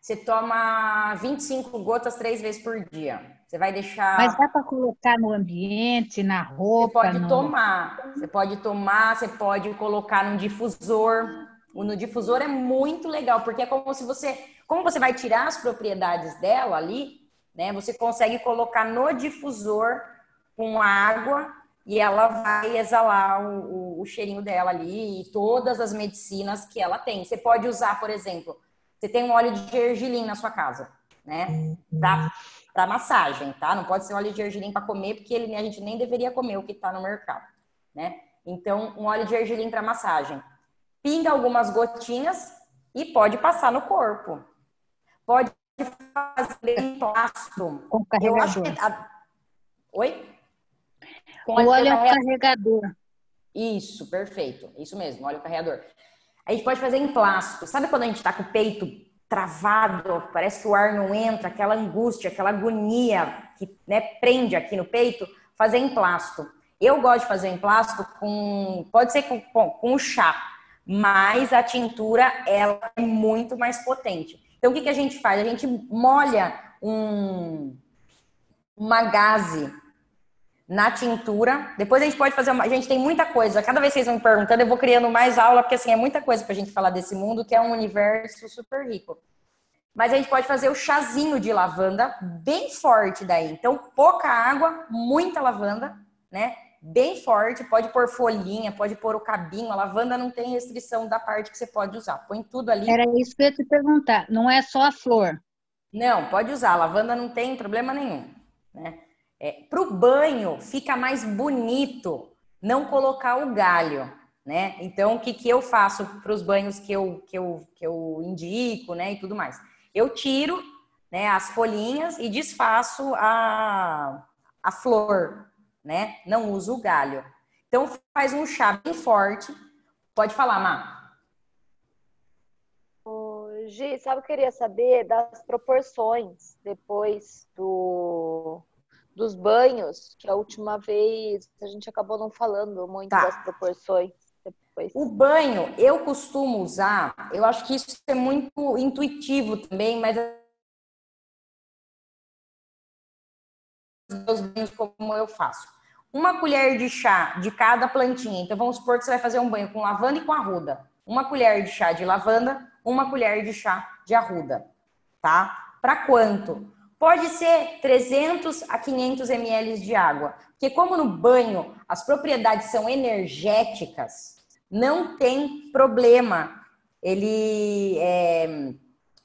Você toma 25 gotas três vezes por dia. Você vai deixar. Mas dá para colocar no ambiente, na roupa? Você pode no... tomar. Você pode tomar, você pode colocar num difusor. O no difusor é muito legal, porque é como se você como você vai tirar as propriedades dela ali, né? Você consegue colocar no difusor com água e ela vai exalar o, o, o cheirinho dela ali e todas as medicinas que ela tem. Você pode usar, por exemplo, você tem um óleo de gergelim na sua casa, né? Para massagem, tá? Não pode ser óleo de gergelim para comer, porque ele, a gente nem deveria comer o que está no mercado, né? Então, um óleo de gergelim para massagem. Pinga algumas gotinhas e pode passar no corpo pode fazer emplasto. Com carregador. A... Oi? Com o óleo é carregador. Isso, perfeito. Isso mesmo, óleo carregador. A gente pode fazer emplasto. Sabe quando a gente está com o peito travado, parece que o ar não entra, aquela angústia, aquela agonia que né, prende aqui no peito? Fazer emplasto. Eu gosto de fazer emplasto com, pode ser com, com, com chá, mas a tintura ela é muito mais potente. Então, o que, que a gente faz? A gente molha um, uma gaze na tintura. Depois a gente pode fazer uma. A gente tem muita coisa. Cada vez que vocês vão me perguntando, eu vou criando mais aula, porque assim, é muita coisa pra gente falar desse mundo, que é um universo super rico. Mas a gente pode fazer o chazinho de lavanda bem forte daí. Então, pouca água, muita lavanda, né? Bem forte, pode pôr folhinha, pode pôr o cabinho, a lavanda não tem restrição da parte que você pode usar. Põe tudo ali. Era isso que eu ia te perguntar, não é só a flor. Não, pode usar, a lavanda não tem problema nenhum. Né? É, Para o banho, fica mais bonito não colocar o galho. Né? Então, o que, que eu faço para os banhos que eu, que, eu, que eu indico né, e tudo mais? Eu tiro né, as folhinhas e desfaço a, a flor, né? Não usa o galho. Então faz um chá bem forte. Pode falar, Má. Gi, sabe o que eu queria saber das proporções depois do, dos banhos, que a última vez a gente acabou não falando muito tá. das proporções. Depois. O banho, eu costumo usar, eu acho que isso é muito intuitivo também, mas meus banhos como eu faço. Uma colher de chá de cada plantinha. Então vamos supor que você vai fazer um banho com lavanda e com arruda. Uma colher de chá de lavanda, uma colher de chá de arruda, tá? Para quanto? Pode ser 300 a 500 ml de água, porque como no banho as propriedades são energéticas, não tem problema ele é,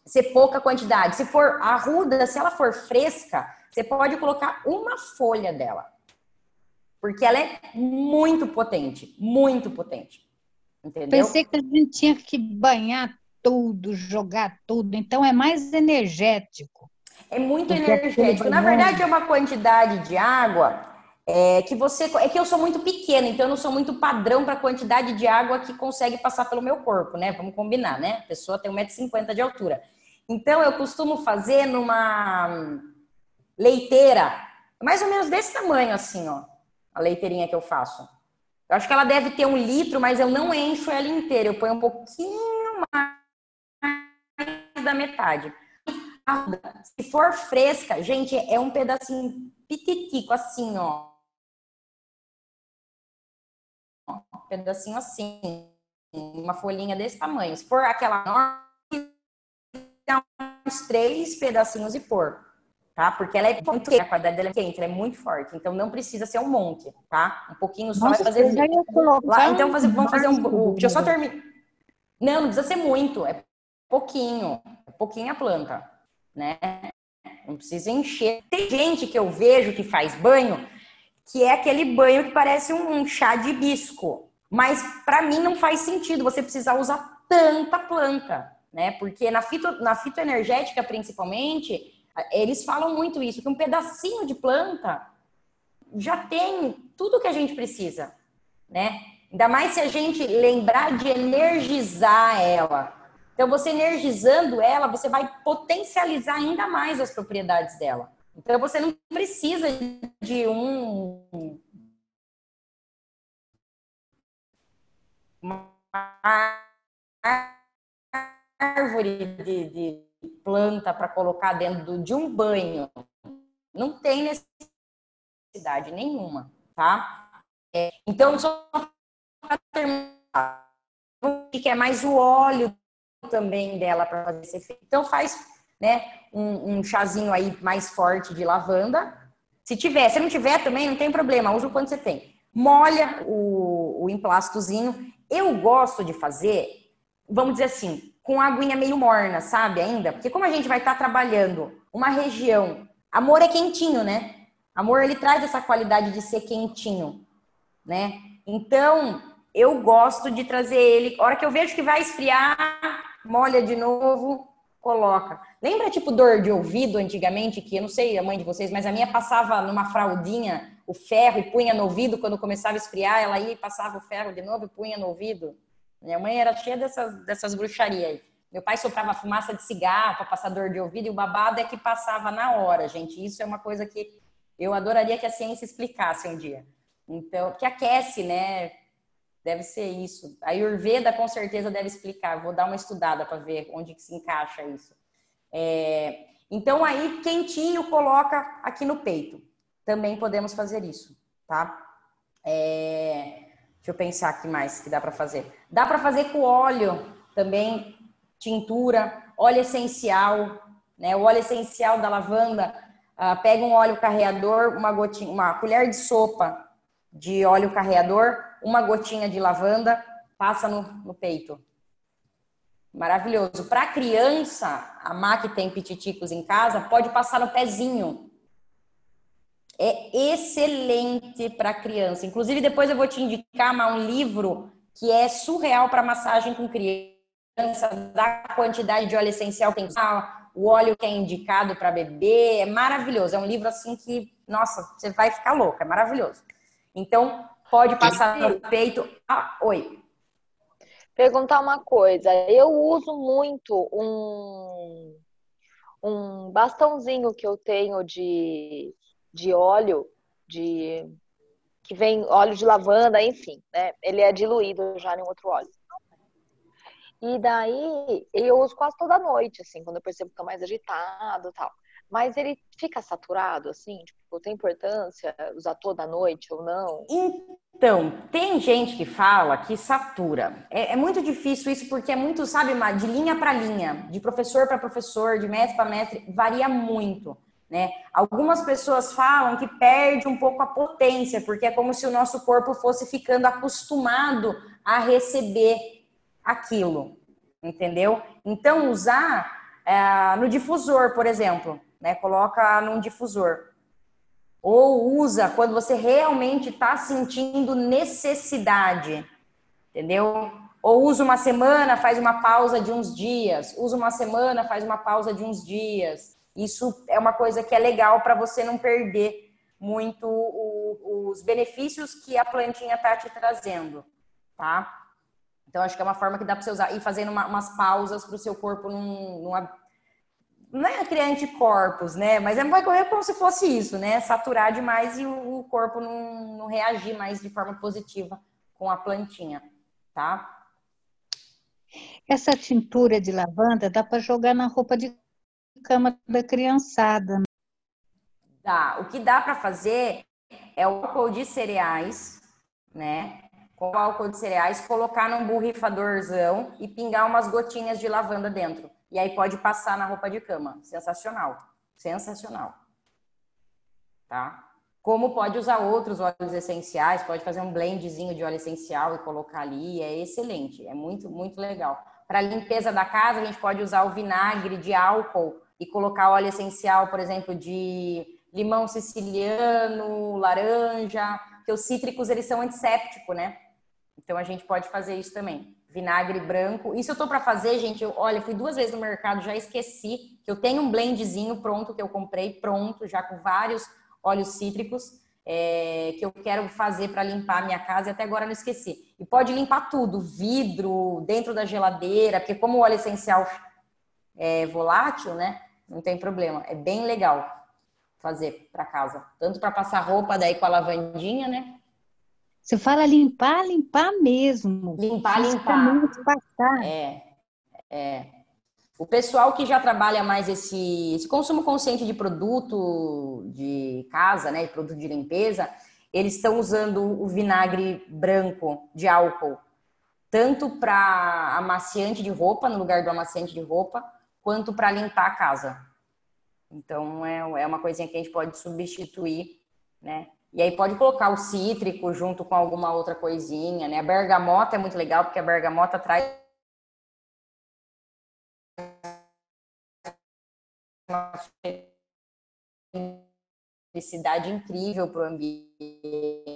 ser pouca quantidade. Se for arruda, se ela for fresca, você pode colocar uma folha dela. Porque ela é muito potente, muito potente. Entendeu? Pensei que a gente tinha que banhar tudo, jogar tudo. Então é mais energético. é muito energético. Na verdade, é uma quantidade de água é, que você. É que eu sou muito pequena, então eu não sou muito padrão para a quantidade de água que consegue passar pelo meu corpo, né? Vamos combinar, né? A pessoa tem 1,50m de altura. Então eu costumo fazer numa leiteira, mais ou menos desse tamanho, assim, ó. A leiteirinha que eu faço. Eu acho que ela deve ter um litro, mas eu não encho ela inteira. Eu ponho um pouquinho mais da metade. Se for fresca, gente, é um pedacinho pititico, assim, ó. Um pedacinho assim. Uma folhinha desse tamanho. Se for aquela uns três pedacinhos e pôr tá? Porque ela é muito quente, a qualidade dela é quente, ela é muito forte, então não precisa ser um monte, tá? Um pouquinho só Nossa, vai fazer. Lá, então fazer, vamos fazer um. Deixa eu só terminar. Não, não precisa ser muito, é pouquinho, é pouquinho a planta, né? Não precisa encher. Tem gente que eu vejo que faz banho, que é aquele banho que parece um chá de hibisco, mas para mim não faz sentido você precisar usar tanta planta, né? Porque na, fito, na fitoenergética, principalmente, eles falam muito isso, que um pedacinho de planta já tem tudo que a gente precisa, né? Ainda mais se a gente lembrar de energizar ela. Então, você energizando ela, você vai potencializar ainda mais as propriedades dela. Então, você não precisa de um. Uma árvore de, de planta para colocar dentro de um banho. Não tem necessidade nenhuma, tá? É, então, só para terminar, que é mais o óleo também dela para fazer esse efeito. Então, faz né, um, um, chazinho aí mais forte de lavanda. Se tiver, se não tiver também, não tem problema, usa o quanto você tem. Molha o, o emplastozinho. Eu gosto de fazer, vamos dizer assim, com a aguinha meio morna, sabe, ainda? Porque como a gente vai estar tá trabalhando uma região, amor é quentinho, né? Amor ele traz essa qualidade de ser quentinho, né? Então, eu gosto de trazer ele, a hora que eu vejo que vai esfriar, molha de novo, coloca. Lembra tipo dor de ouvido antigamente, que eu não sei a mãe de vocês, mas a minha passava numa fraldinha o ferro e punha no ouvido quando começava a esfriar, ela ia e passava o ferro de novo e punha no ouvido. Minha mãe era cheia dessas, dessas bruxarias aí. Meu pai soprava fumaça de cigarro para passar dor de ouvido e o babado é que passava na hora, gente. Isso é uma coisa que eu adoraria que a ciência explicasse um dia. Então, que aquece, né? Deve ser isso. A Ayurveda com certeza deve explicar. Vou dar uma estudada para ver onde que se encaixa isso. É... Então, aí, quentinho, coloca aqui no peito. Também podemos fazer isso, tá? É... Deixa eu pensar aqui mais que dá para fazer. Dá para fazer com óleo também, tintura, óleo essencial, né? O óleo essencial da lavanda, uh, pega um óleo carreador, uma gotinha, uma colher de sopa de óleo carreador, uma gotinha de lavanda, passa no, no peito. Maravilhoso. Para criança, a Má que tem pititicos em casa, pode passar no pezinho é excelente para criança. Inclusive, depois eu vou te indicar um livro que é surreal para massagem com criança, da quantidade de óleo essencial que tem, o óleo que é indicado para bebê, é maravilhoso. É um livro assim que, nossa, você vai ficar louca, é maravilhoso. Então, pode passar no peito. Ah, oi. Perguntar uma coisa, eu uso muito um um bastãozinho que eu tenho de de óleo, de que vem óleo de lavanda, enfim, né? Ele é diluído já em outro óleo. E daí eu uso quase toda noite, assim, quando eu percebo que tô mais agitado tal. Mas ele fica saturado, assim, tipo, tem importância usar toda noite ou não? Então, tem gente que fala que satura. É, é muito difícil isso porque é muito, sabe, de linha para linha, de professor para professor, de mestre para mestre, varia muito. Né? Algumas pessoas falam que perde um pouco a potência, porque é como se o nosso corpo fosse ficando acostumado a receber aquilo, entendeu? Então, usar é, no difusor, por exemplo, né? Coloca num difusor. Ou usa quando você realmente está sentindo necessidade, entendeu? Ou usa uma semana, faz uma pausa de uns dias. Usa uma semana, faz uma pausa de uns dias Isso é uma coisa que é legal para você não perder muito o, os benefícios que a plantinha está te trazendo, tá? Então, acho que é uma forma que dá para você usar. E fazendo uma, umas pausas para o seu corpo não, não, não é criar anticorpos, né? Mas é vai correr como se fosse isso, né? Saturar demais e o, o corpo não, não reagir mais de forma positiva com a plantinha, tá? Essa tintura de lavanda dá para jogar na roupa de cama da criançada. Dá. O que dá para fazer é o álcool de cereais, né? Com álcool de cereais, colocar num borrifadorzão e pingar umas gotinhas de lavanda dentro. E aí pode passar na roupa de cama. Sensacional. Sensacional. Tá? Como pode usar outros óleos essenciais, pode fazer um blendzinho de óleo essencial e colocar ali, é excelente, é muito, muito legal. Para limpeza da casa, a gente pode usar o vinagre de álcool e colocar óleo essencial, por exemplo, de limão siciliano, laranja, porque os cítricos eles são antisséptico, né? Então a gente pode fazer isso também. Vinagre branco. Isso eu tô para fazer, gente. Eu, olha, fui duas vezes no mercado, já esqueci que eu tenho um blendzinho pronto que eu comprei, pronto, já com vários óleos cítricos. É, que eu quero fazer para limpar a minha casa e até agora não esqueci. E pode limpar tudo, vidro, dentro da geladeira, porque como o óleo essencial é volátil, né? Não tem problema. É bem legal fazer para casa. Tanto para passar roupa daí com a lavandinha, né? Você fala limpar, limpar mesmo. Limpar, limpar. Passar. É, é. O pessoal que já trabalha mais esse, esse consumo consciente de produto de casa, né, de produto de limpeza, eles estão usando o vinagre branco de álcool, tanto para amaciante de roupa, no lugar do amaciante de roupa, quanto para limpar a casa. Então, é, é uma coisinha que a gente pode substituir, né? E aí pode colocar o cítrico junto com alguma outra coisinha, né? A bergamota é muito legal, porque a bergamota traz uma felicidade incrível para o ambiente.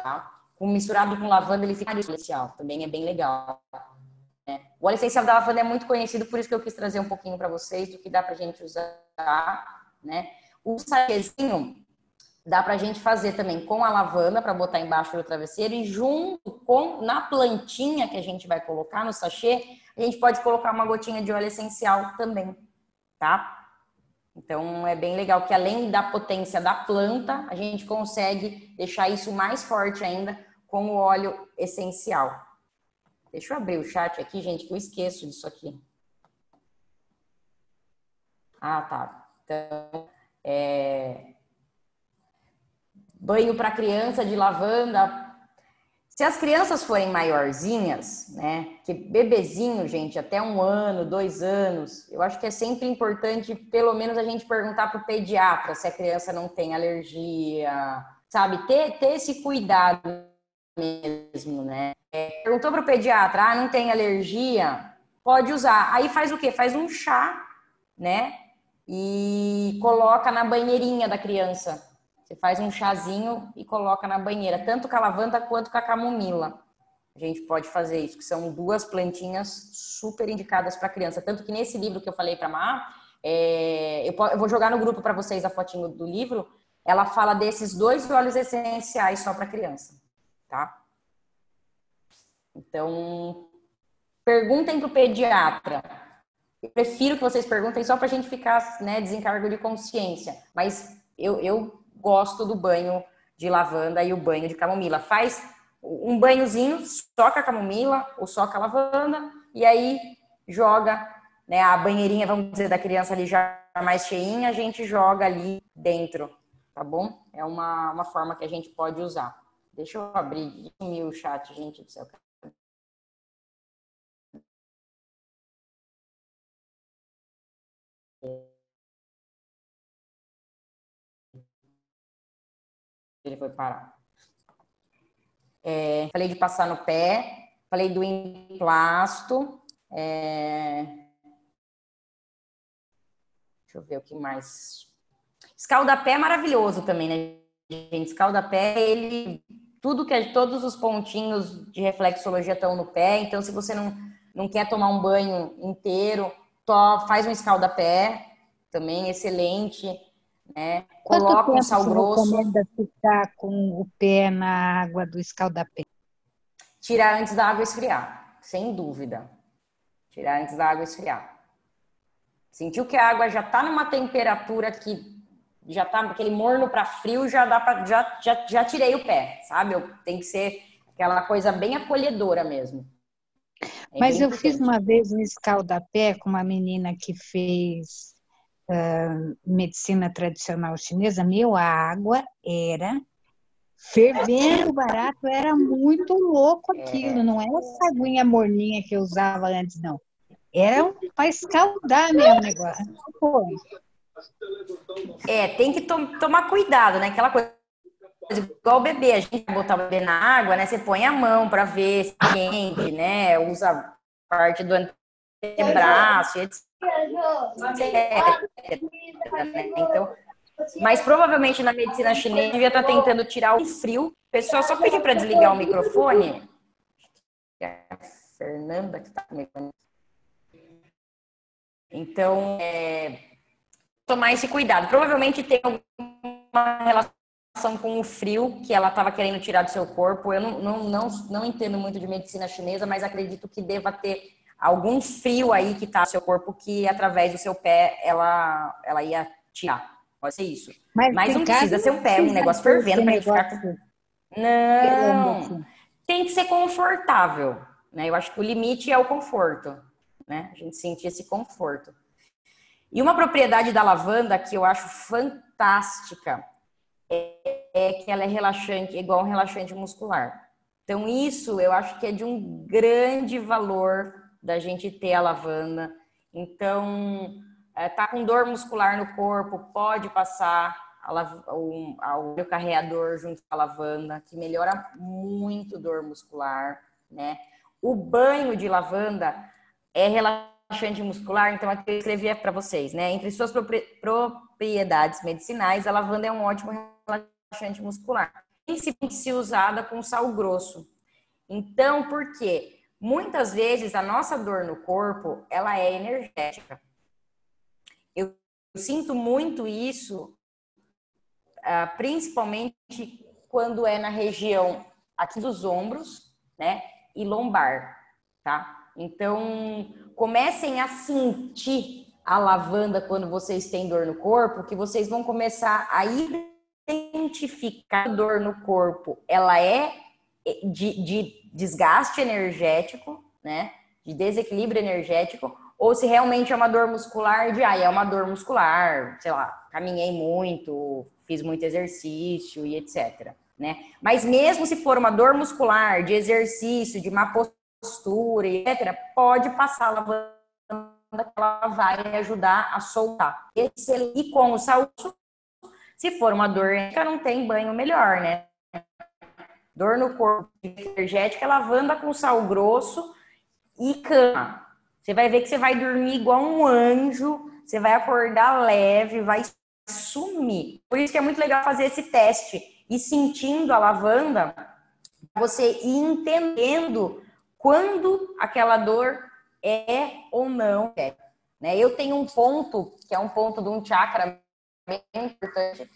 Pra usar misturado com lavanda, ele fica especial. Também é bem legal. Né? O óleo essencial da lavanda é muito conhecido, por isso que eu quis trazer um pouquinho para vocês do que dá para a gente usar. Né? O saquezinho dá para a gente fazer também com a lavanda para botar embaixo do travesseiro e junto com na plantinha que a gente vai colocar no sachê, a gente pode colocar uma gotinha de óleo essencial também, tá? Então é bem legal que além da potência da planta, a gente consegue deixar isso mais forte ainda com o óleo essencial. Deixa eu abrir o chat aqui, gente, que eu esqueço disso aqui. Ah, tá. Então, é... banho para criança de lavanda. Se as crianças forem maiorzinhas, né, que bebezinho, gente, até um ano, dois anos, eu acho que é sempre importante, pelo menos, a gente perguntar para o pediatra se a criança não tem alergia, sabe? Ter, ter esse cuidado mesmo, né? É, perguntou para o pediatra, ah, não tem alergia? Pode usar. Aí faz o quê? Faz um chá, né? E coloca na banheirinha da criança. Você faz um chazinho e coloca na banheira, tanto com a lavanda quanto com a camomila. A gente pode fazer isso, que são duas plantinhas super indicadas para criança. Tanto que nesse livro que eu falei para Mar, é, eu, eu, vou jogar no grupo para vocês a fotinho do livro. Ela fala desses dois óleos essenciais só para criança tá? Então, perguntem para o pediatra. Eu prefiro que vocês perguntem só para a gente ficar, né, desencargo de consciência. Mas eu, eu gosto do banho de lavanda e o banho de camomila. Faz um banhozinho com a camomila ou com a lavanda e aí joga né, a banheirinha, vamos dizer, da criança ali já mais cheinha, a gente joga ali dentro, tá bom? É uma, uma forma que a gente pode usar. Deixa eu abrir e o chat, gente do céu. Ele foi parar. É, falei de passar no pé, falei do emplasto. É... Deixa eu ver o que mais. Escaldapé é maravilhoso também, né? gente. Escaldapé, ele tudo que é, todos os pontinhos de reflexologia estão no pé. Então, se você não, não quer tomar um banho inteiro, to, faz um escalda-pé, também excelente. Né? Coloca um sal grosso. recomenda ficar com o pé na água do escalda-pé? Tirar antes da água esfriar, sem dúvida. Tirar antes da água esfriar. Sentiu que a água já está numa temperatura que já tá aquele morno para frio, já dá para já, já, já tirei o pé, sabe? Eu, tem que ser aquela coisa bem acolhedora mesmo. É Mas eu fiz uma vez um escaldapé com uma menina que fez uh, medicina tradicional chinesa. Meu, a água era fervendo (laughs) barato, era muito louco aquilo. É. Não era essa aguinha morninha que eu usava antes, não. Era para escaldar mesmo o negócio. Pô. É, tem que to tomar cuidado, né? Aquela coisa igual o bebê, a gente botar o bebê na água, né? Você põe a mão para ver se é quente, né? Usa parte do antebraço, etc. Então, mas provavelmente na medicina chinesa devia estar tentando tirar o frio. Pessoal, só pedir para desligar o microfone. É a Fernanda que está comigo. Então, é, tomar esse cuidado. Provavelmente tem alguma relação com o frio que ela estava querendo tirar do seu corpo. Eu não, não, não, não entendo muito de medicina chinesa, mas acredito que deva ter algum frio aí que está no seu corpo que através do seu pé ela, ela ia tirar. Pode ser isso. Mas, mas não precisa ser um pé, um negócio fervendo para ficar. Com... Não. Assim. Tem que ser confortável. Né? Eu acho que o limite é o conforto. Né? A gente sentir esse conforto. E uma propriedade da lavanda que eu acho fantástica é, é que ela é relaxante, igual um relaxante muscular. Então, isso eu acho que é de um grande valor da gente ter a lavanda. Então, é, tá com dor muscular no corpo, pode passar o, o carreador junto com a lavanda, que melhora muito dor muscular, né? O banho de lavanda é relaxante muscular, então aqui eu escrevi para vocês, né? Entre suas propriedades medicinais, a lavanda é um ótimo relaxante muscular, principalmente se usada com sal grosso. Então, por quê? Muitas vezes a nossa dor no corpo, ela é energética. Eu sinto muito isso, ah, principalmente quando é na região aqui dos ombros, né? E lombar, tá? Então, comecem a sentir a lavanda quando vocês têm dor no corpo, que vocês vão começar a identificar a dor no corpo. Ela é de, de desgaste energético, né? De desequilíbrio energético, ou se realmente é uma dor muscular de, ah, é uma dor muscular, sei lá, caminhei muito, fiz muito exercício e etc. Né? Mas mesmo se for uma dor muscular de exercício, de má postura, etc., pode passar a lavanda que ela vai ajudar a soltar. E com o salto, se for uma dor não tem banho melhor, né? Dor no corpo energética, lavanda com sal grosso e cama. Você vai ver que você vai dormir igual um anjo, você vai acordar leve, vai sumir. Por isso que é muito legal fazer esse teste e sentindo a lavanda, você ir entendendo quando aquela dor é ou não é. Né? Eu tenho um ponto, que é um ponto de um chakra bem importante,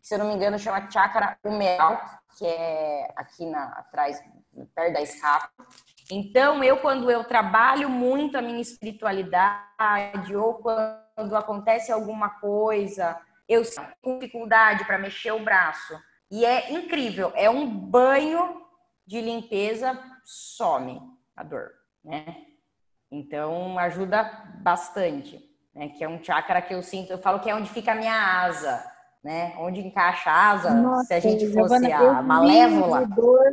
se eu não me engano chama chakra humeral, que é aqui na, atrás, perto da escapa. Então, eu, quando eu trabalho muito a minha espiritualidade, ou quando acontece alguma coisa, eu tenho dificuldade para mexer o braço. E é incrível, é um banho de limpeza some a dor, né? Então ajuda bastante, né? Que é um chakra que eu sinto, eu falo que é onde fica a minha asa, né? Onde encaixa a asa, Nossa, se a gente fosse Giovana, a malévola. Dor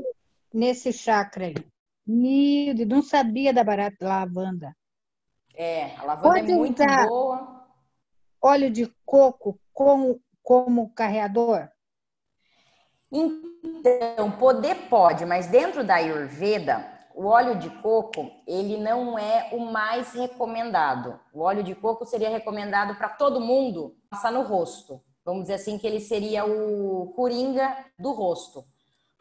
nesse chakra aí. Meu Deus, não sabia da barata lavanda. É, a lavanda é Pode é muito boa. Óleo de coco como, como carreador? Então, poder pode, mas dentro da Ayurveda, o óleo de coco, ele não é o mais recomendado. O óleo de coco seria recomendado para todo mundo passar no rosto. Vamos dizer assim que ele seria o coringa do rosto.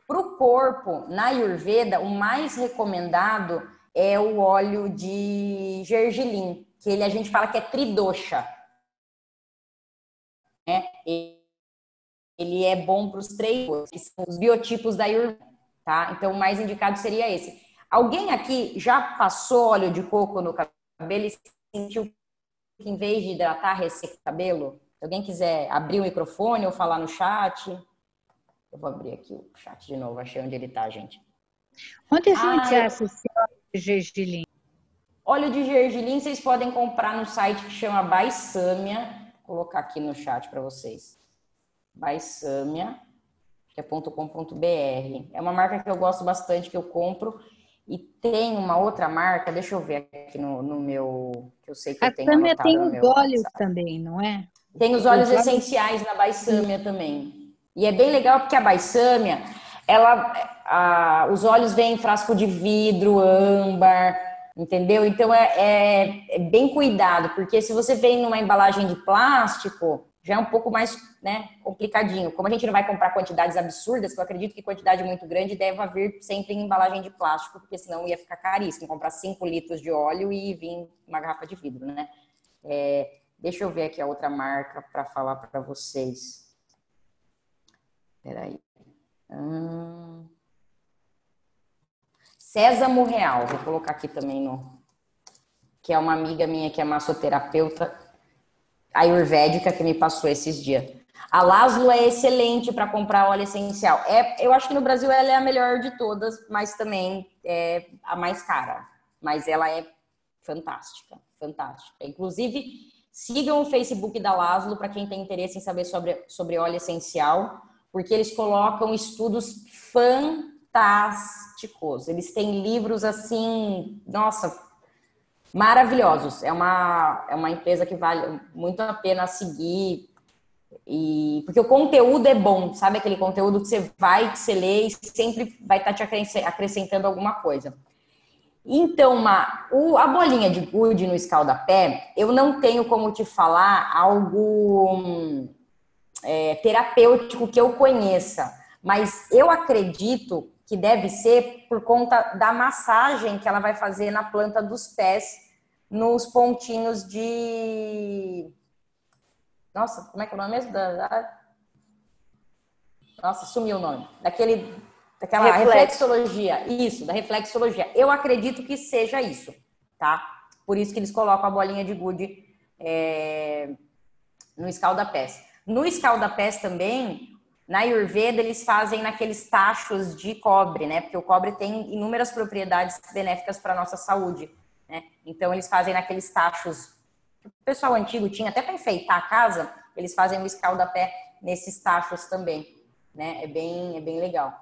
Para o corpo, na Ayurveda, o mais recomendado é o óleo de gergelim, que ele a gente fala que é tridosha. Né? Ele é bom para os três, que são os biotipos da Ayurveda, tá? Então, o mais indicado seria esse. Alguém aqui já passou óleo de coco no cabelo e sentiu que em vez de hidratar, resseca o cabelo? Se alguém quiser abrir o microfone ou falar no chat. Eu vou abrir aqui o chat de novo, achei onde ele está, gente. Onde a gente ah, acha esse óleo de gergelim? Óleo de gergelim vocês podem comprar no site que chama Baisâmia. Vou colocar aqui no chat para vocês. Baisâmia, que é .com.br. É uma marca que eu gosto bastante, que eu compro. E tem uma outra marca, deixa eu ver aqui no, no meu, que eu sei que a eu tenho Sâmia tem os óleos também, não é? Tem os óleos essenciais na Baisâmia também. E é bem legal porque a Baisâmia, ela, a, os óleos vêm em frasco de vidro, âmbar, entendeu? Então é, é, é, bem cuidado, porque se você vem numa embalagem de plástico, já é um pouco mais né, complicadinho. Como a gente não vai comprar quantidades absurdas, que eu acredito que quantidade muito grande deve haver sempre em embalagem de plástico, porque senão ia ficar caríssimo comprar 5 litros de óleo e vir uma garrafa de vidro, né? É, deixa eu ver aqui a outra marca para falar para vocês. Peraí. Hum... Sésamo Real, vou colocar aqui também no. Que é uma amiga minha que é massoterapeuta ayurvédica que me passou esses dias. A Laszlo é excelente para comprar óleo essencial. É, eu acho que no Brasil ela é a melhor de todas, mas também é a mais cara. Mas ela é fantástica, fantástica. Inclusive, sigam o Facebook da Laszlo para quem tem interesse em saber sobre, sobre óleo essencial, porque eles colocam estudos fantásticos. Eles têm livros assim, nossa, maravilhosos. É uma, é uma empresa que vale muito a pena seguir. E, porque o conteúdo é bom, sabe? Aquele conteúdo que você vai, que você lê e sempre vai estar tá te acrescentando alguma coisa. Então, uma, o, a bolinha de gude no escaldapé, eu não tenho como te falar algo é, terapêutico que eu conheça, mas eu acredito que deve ser por conta da massagem que ela vai fazer na planta dos pés, nos pontinhos de. Nossa, como é que é o nome mesmo? Da... Nossa, sumiu o nome. Daquele, daquela Reflexo. reflexologia. Isso, da reflexologia. Eu acredito que seja isso, tá? Por isso que eles colocam a bolinha de gude é, no escalda-pés. No escalda-pés também, na Ayurveda, eles fazem naqueles tachos de cobre, né? Porque o cobre tem inúmeras propriedades benéficas para a nossa saúde, né? Então, eles fazem naqueles tachos. O pessoal antigo tinha, até para enfeitar a casa, eles fazem o escaldapé nesses tachos também, né? É bem, é bem legal.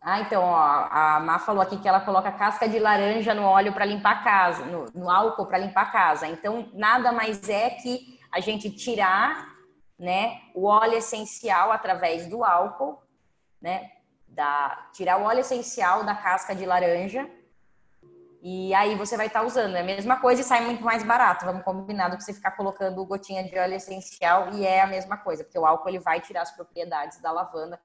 Ah, então, ó, a Má falou aqui que ela coloca casca de laranja no óleo para limpar a casa, no, no álcool para limpar a casa. Então, nada mais é que a gente tirar né, o óleo essencial através do álcool, né, da, tirar o óleo essencial da casca de laranja e aí você vai estar tá usando. É a mesma coisa e sai muito mais barato. Vamos combinar do que você ficar colocando gotinha de óleo essencial e é a mesma coisa, porque o álcool ele vai tirar as propriedades da lavanda,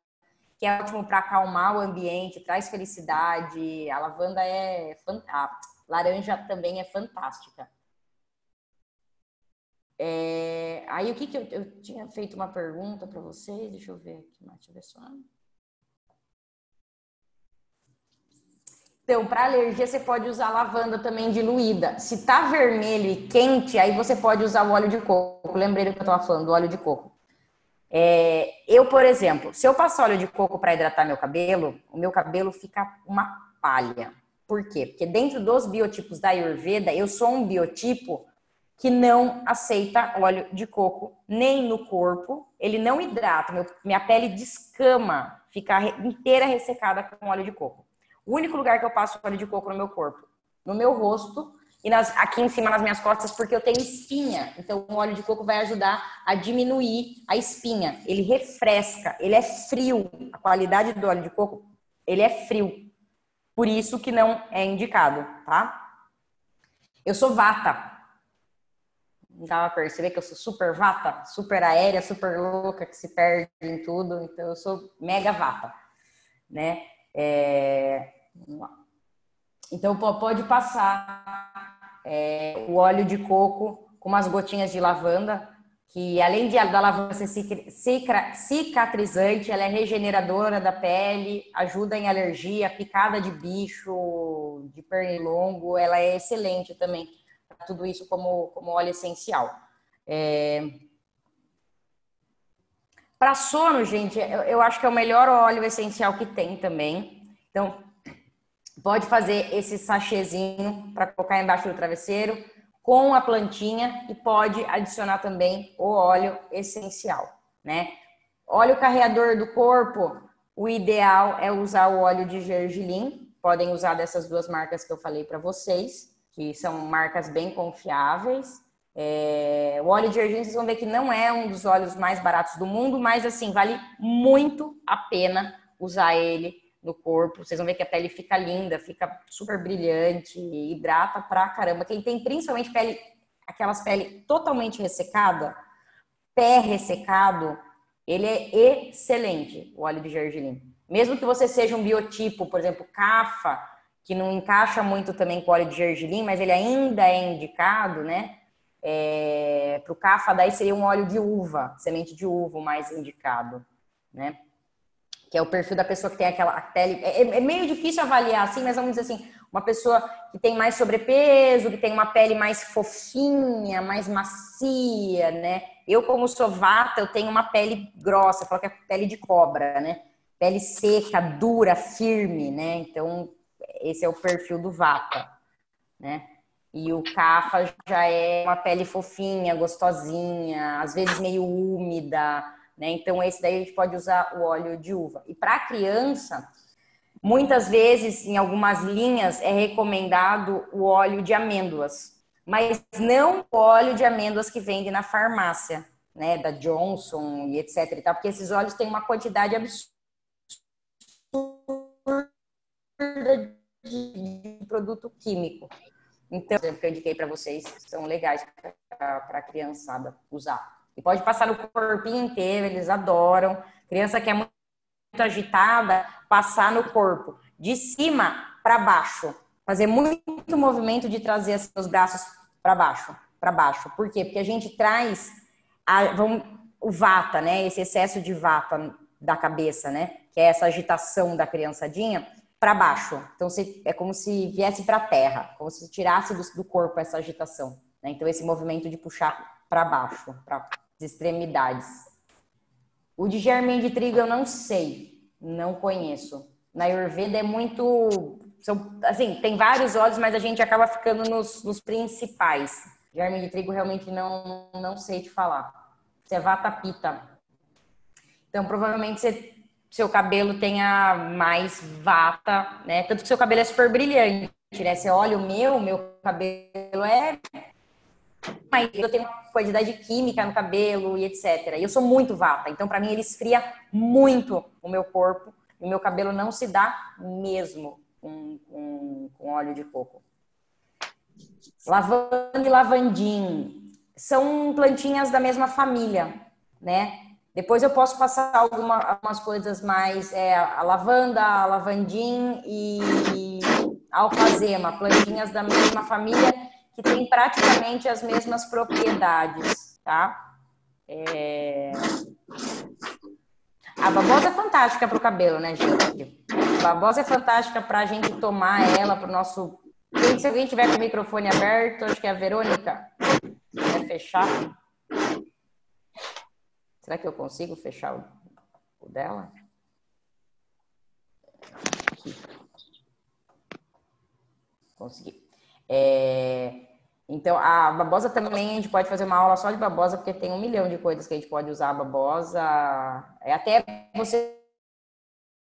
que é ótimo para acalmar o ambiente, traz felicidade. A lavanda é a laranja também é fantástica. É, aí o que, que eu, eu, tinha feito uma pergunta para vocês, deixa eu ver aqui, deixa eu ver só. Então, para alergia, você pode usar lavanda também diluída. Se tá vermelho e quente, aí você pode usar o óleo de coco. Lembrei do que eu estava falando, do óleo de coco. É, eu, por exemplo, se eu passar óleo de coco para hidratar meu cabelo, o meu cabelo fica uma palha. Por quê? Porque dentro dos biotipos da Ayurveda, eu sou um biotipo que não aceita óleo de coco nem no corpo, ele não hidrata, meu, minha pele descama, fica inteira ressecada com óleo de coco. O único lugar que eu passo óleo de coco no meu corpo, no meu rosto e nas, aqui em cima nas minhas costas, porque eu tenho espinha. Então, o óleo de coco vai ajudar a diminuir a espinha. Ele refresca, ele é frio. A qualidade do óleo de coco, ele é frio. Por isso que não é indicado, tá? Eu sou vata, dá pra perceber que eu sou super vata, super aérea, super louca, que se perde em tudo. Então, eu sou mega vata, né? É... Então, pode passar é, o óleo de coco com umas gotinhas de lavanda, que além de da lavanda ser cicatrizante, ela é regeneradora da pele, ajuda em alergia, picada de bicho, de pernilongo, ela é excelente também tudo isso como, como óleo essencial. É... Para sono, gente, eu, eu acho que é o melhor óleo essencial que tem também. Então, pode fazer esse sachêzinho para colocar embaixo do travesseiro com a plantinha e pode adicionar também o óleo essencial, né? Óleo carreador do corpo, o ideal é usar o óleo de gergelim. Podem usar dessas duas marcas que eu falei para vocês que são marcas bem confiáveis. É, o óleo de argila, vocês vão ver que não é um dos óleos mais baratos do mundo, mas assim, vale muito a pena usar ele no corpo. Vocês vão ver que a pele fica linda, fica super brilhante, hidrata pra caramba. Quem tem principalmente pele, aquelas pele totalmente ressecada, pé ressecado, ele é excelente, o óleo de gergelim. Mesmo que você seja um biotipo, por exemplo, CAFA, que não encaixa muito também com óleo de gergelim, mas ele ainda é indicado, né? É, para o cafa, daí seria um óleo de uva, semente de uva mais indicado, né? Que é o perfil da pessoa que tem aquela pele. É, é, meio difícil avaliar assim, mas vamos dizer assim: uma pessoa que tem mais sobrepeso, que tem uma pele mais fofinha, mais macia, né? Eu, como sou vata, eu tenho uma pele grossa, falo que é pele de cobra, né? Pele seca, dura, firme, né? Então, esse é o perfil do Vata, né? E o Cafa já é uma pele fofinha, gostosinha, às vezes meio úmida, né? Então esse daí a gente pode usar o óleo de uva. E para criança, muitas vezes em algumas linhas é recomendado o óleo de amêndoas, mas não o óleo de amêndoas que vende na farmácia, né, da Johnson e etc e tal, porque esses óleos têm uma quantidade absurda de produto químico. Então, que eu indiquei para vocês são legais para a criançada usar. E pode passar no corpinho inteiro, eles adoram. Criança que é muito agitada, passar no corpo, de cima para baixo. Fazer muito movimento de trazer assim, os braços para baixo, para baixo. Por quê? Porque a gente traz a, vamos, o vata, né? Esse excesso de vata da cabeça, né? Que é essa agitação da criançadinha para baixo. Então é como se viesse para a terra, como se tirasse do, do corpo essa agitação. Né? Então esse movimento de puxar para baixo, para extremidades. O de germen de trigo eu não sei, não conheço. Na Ayurveda é muito, são, assim, tem vários óleos, mas a gente acaba ficando nos, nos principais. Germen de trigo realmente não, não sei te falar. Você é vata pita. Então provavelmente você seu cabelo tenha mais vata, né? Tanto que seu cabelo é super brilhante, né? Você olha o meu, meu cabelo é mas eu tenho uma quantidade de química no cabelo e etc. E eu sou muito vata, então para mim ele esfria muito o meu corpo e o meu cabelo não se dá mesmo com, com, com óleo de coco. Lavanda e lavandim são plantinhas da mesma família, né? Depois eu posso passar alguma, algumas coisas mais, é, a lavanda, a lavandim e alfazema, plantinhas da mesma família que tem praticamente as mesmas propriedades, tá? É... A babosa é fantástica para o cabelo, né, gente? A babosa é fantástica para a gente tomar ela para o nosso. Se alguém tiver com o microfone aberto, acho que é a Verônica. Quer fechar? Será que eu consigo fechar o, o dela? Aqui. Consegui. É, então, a babosa também, a gente pode fazer uma aula só de babosa, porque tem um milhão de coisas que a gente pode usar a babosa. É até você,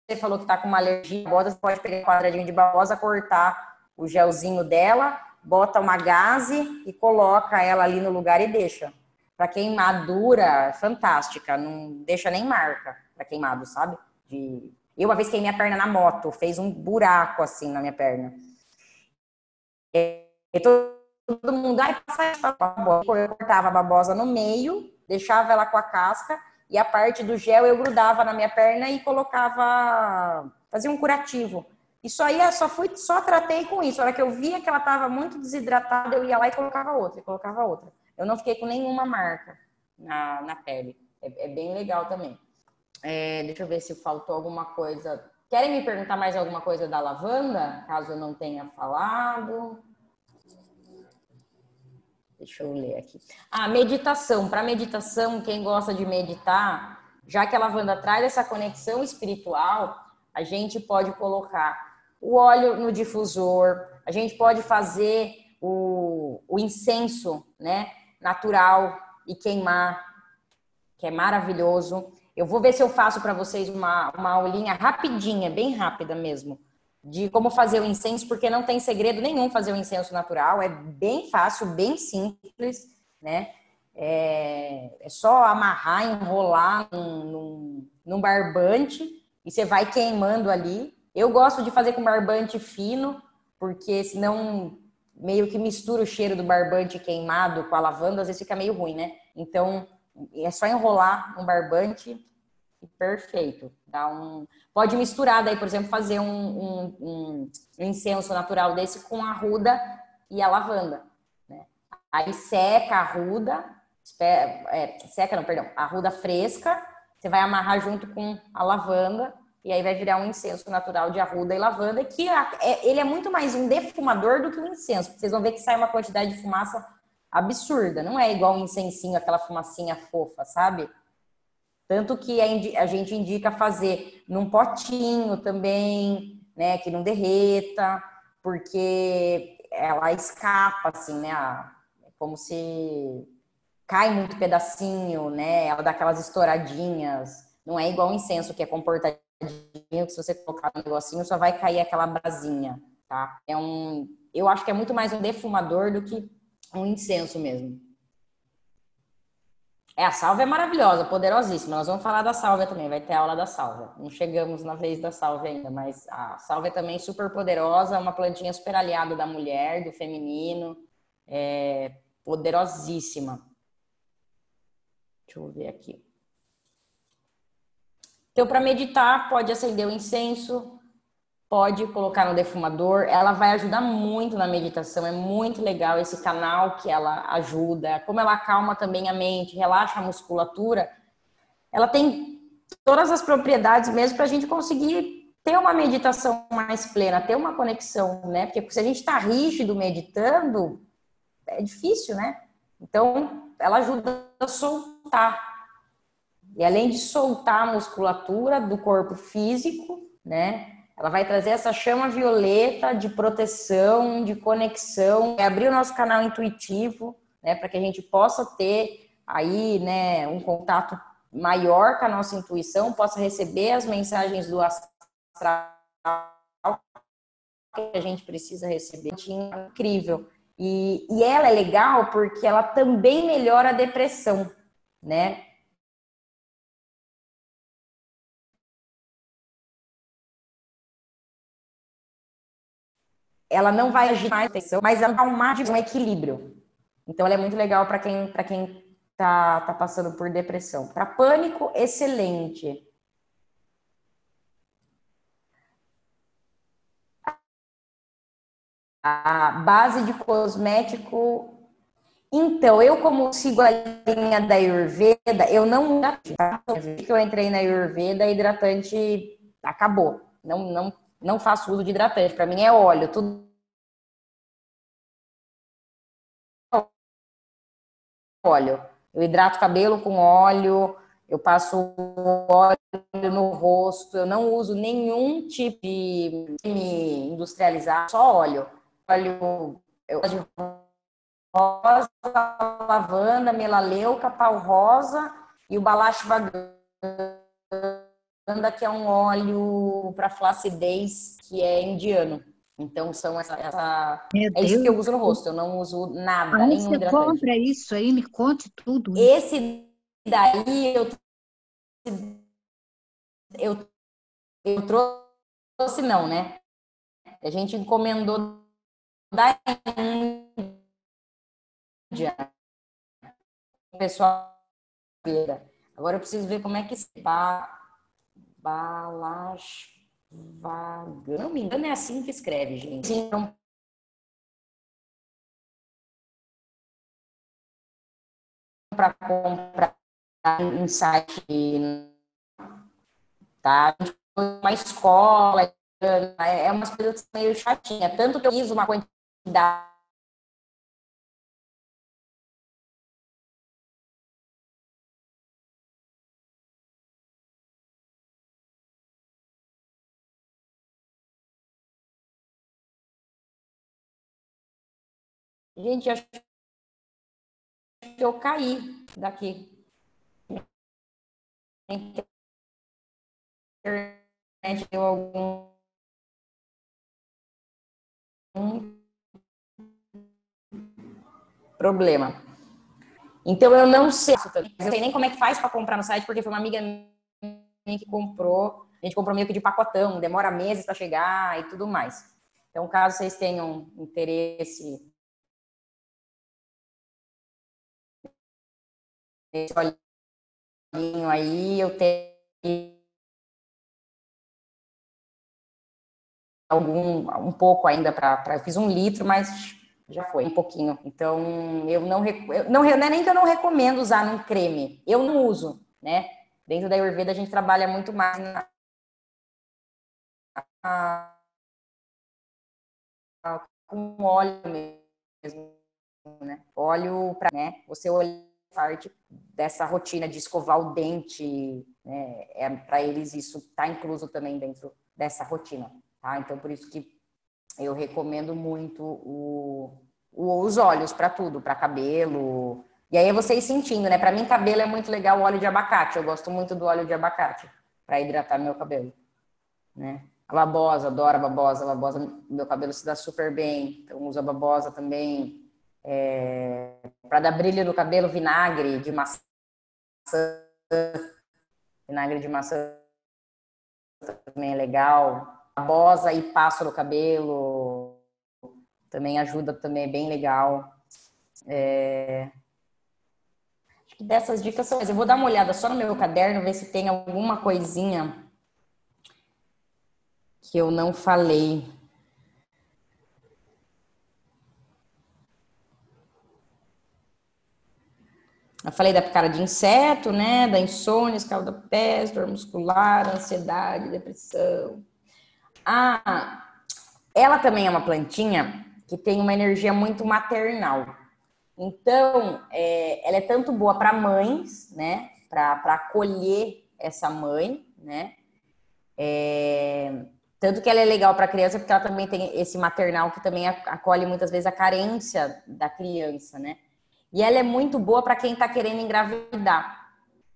você falou que está com uma alergia a babosa, você pode pegar um quadradinho de babosa, cortar o gelzinho dela, bota uma gaze e coloca ela ali no lugar e deixa para queimadura fantástica, não deixa nem marca para queimado, sabe? De... Eu uma vez queimei a perna na moto, fez um buraco assim na minha perna. É, todo mundo, ai, passa essa babosa. Eu cortava a babosa no meio, deixava ela com a casca e a parte do gel eu grudava na minha perna e colocava, fazia um curativo. Isso aí eu só fui, só tratei com isso. A hora que eu via que ela estava muito desidratada, eu ia lá e colocava outra, e colocava outra. Eu não fiquei com nenhuma marca na, na pele. É, é bem legal também. É, deixa eu ver se faltou alguma coisa. Querem me perguntar mais alguma coisa da lavanda? Caso eu não tenha falado. Deixa eu ler aqui. Ah, meditação. Para meditação, quem gosta de meditar, já que a lavanda traz essa conexão espiritual, a gente pode colocar o óleo no difusor, a gente pode fazer o, o incenso, né, natural e queimar, que é maravilhoso. Eu vou ver se eu faço para vocês uma, uma aulinha rapidinha, bem rápida mesmo, de como fazer o incenso, porque não tem segredo nenhum fazer o incenso natural, é bem fácil, bem simples, né? É, é só amarrar, enrolar num, num, num, barbante e você vai queimando ali. Eu gosto de fazer com barbante fino, porque senão meio que mistura o cheiro do barbante queimado com a lavanda, às vezes fica meio ruim, né? Então é só enrolar um barbante perfeito. Dá um... Pode misturar daí, por exemplo, fazer um, um, um, incenso natural desse com a ruda e a lavanda. Né? Aí seca a ruda, é, seca não, perdão, a ruda fresca, você vai amarrar junto com a lavanda e aí vai virar um incenso natural de arruda e lavanda, que é, ele é muito mais um defumador do que um incenso. Vocês vão ver que sai uma quantidade de fumaça absurda, não é igual um incensinho, aquela fumacinha fofa, sabe? Tanto que a gente indica fazer num potinho também, né, que não derreta, porque ela escapa, assim, né, é como se cai muito pedacinho, né, ela dá aquelas estouradinhas, não é igual o incenso que é comportadinho, que se você colocar um negocinho só vai cair aquela brasinha, tá? É um, eu acho que é muito mais um defumador do que um incenso mesmo. É, a salva é maravilhosa, poderosíssima. Nós vamos falar da salva também, vai ter aula da salva. Não chegamos na vez da salva ainda, mas a salva é também super poderosa, uma plantinha super aliada da mulher, do feminino, é poderosíssima. Deixa eu ver aqui. Então, para meditar, pode acender o incenso, pode colocar no defumador. Ela vai ajudar muito na meditação. É muito legal esse canal que ela ajuda. Como ela acalma também a mente, relaxa a musculatura. Ela tem todas as propriedades mesmo para a gente conseguir ter uma meditação mais plena, ter uma conexão, né? Porque se a gente está rígido meditando, é difícil, né? Então, ela ajuda a soltar. E além de soltar a musculatura do corpo físico, né? Ela vai trazer essa chama violeta de proteção, de conexão, é abrir o nosso canal intuitivo, né, para que a gente possa ter aí, né, um contato maior com a nossa intuição, possa receber as mensagens do astral que a gente precisa receber. Incrível. E, e ela é legal porque ela também melhora a depressão, né? Ela não vai agir mais atenção, mas ela dá um mar de um equilíbrio. Então ela é muito legal para quem para quem tá, tá passando por depressão. Para pânico, excelente. A base de cosmético. Então, eu como sigo a linha da Ayurveda, eu não tá? que eu entrei na Ayurveda, hidratante acabou. Não, não não faço uso de hidratante. Para mim é óleo, tudo. Óleo. Eu hidrato o cabelo com óleo, eu passo óleo no rosto, eu não uso nenhum tipo de industrializado, só óleo. Óleo eu de rosa, lavanda, melaleuca, pau rosa e o balacho vaganda que é um óleo para flacidez que é indiano. Então são essa, essa é isso que eu uso no rosto. Eu não uso nada, Aí nenhum você compra isso aí, me conte tudo. Esse daí eu eu eu trouxe não, né? A gente encomendou da Índia, o pessoal. Agora eu preciso ver como é que se. Balash. Não me engano, é assim que escreve, gente. Sim, então, para comprar em site, tá? Uma escola, é umas coisas meio chatinha. Tanto que eu fiz uma quantidade Gente, acho que eu caí daqui. Internet deu algum problema. Então eu não sei, eu não sei nem como é que faz para comprar no site, porque foi uma amiga minha que comprou. A gente comprou meio que de pacotão, demora meses para chegar e tudo mais. Então, caso vocês tenham interesse esse olhinho aí, eu tenho algum um pouco ainda para fiz um litro, mas já foi um pouquinho. Então eu não eu, não, não é nem que eu não recomendo usar num creme, eu não uso, né? Dentro da Ayurveda a gente trabalha muito mais na, com óleo mesmo, né? Óleo para, né? Você olhar parte dessa rotina de escovar o dente, né? É, para eles isso está incluso também dentro dessa rotina, tá? Então, por isso que eu recomendo muito o, o os óleos para tudo, para cabelo. E aí vocês sentindo, né? Para mim, cabelo é muito legal o óleo de abacate. Eu gosto muito do óleo de abacate para hidratar meu cabelo, né? A babosa, adoro a babosa. A babosa, meu cabelo se dá super bem. Então, uso a babosa também. É, para dar brilho no cabelo, vinagre de maçã. Vinagre de maçã também é legal. Babosa e passo no cabelo também ajuda, também é bem legal. É... Acho que dessas dicas são. Eu vou dar uma olhada só no meu caderno, ver se tem alguma coisinha que eu não falei. Eu falei da picada de inseto, né? Da insônia, escalda-pés, dor muscular, ansiedade, depressão. Ah, ela também é uma plantinha que tem uma energia muito maternal. Então, é, ela é tanto boa para mães, né? Para acolher essa mãe, né? É, tanto que ela é legal para criança, porque ela também tem esse maternal que também acolhe muitas vezes a carência da criança, né? E ela é muito boa para quem está querendo engravidar,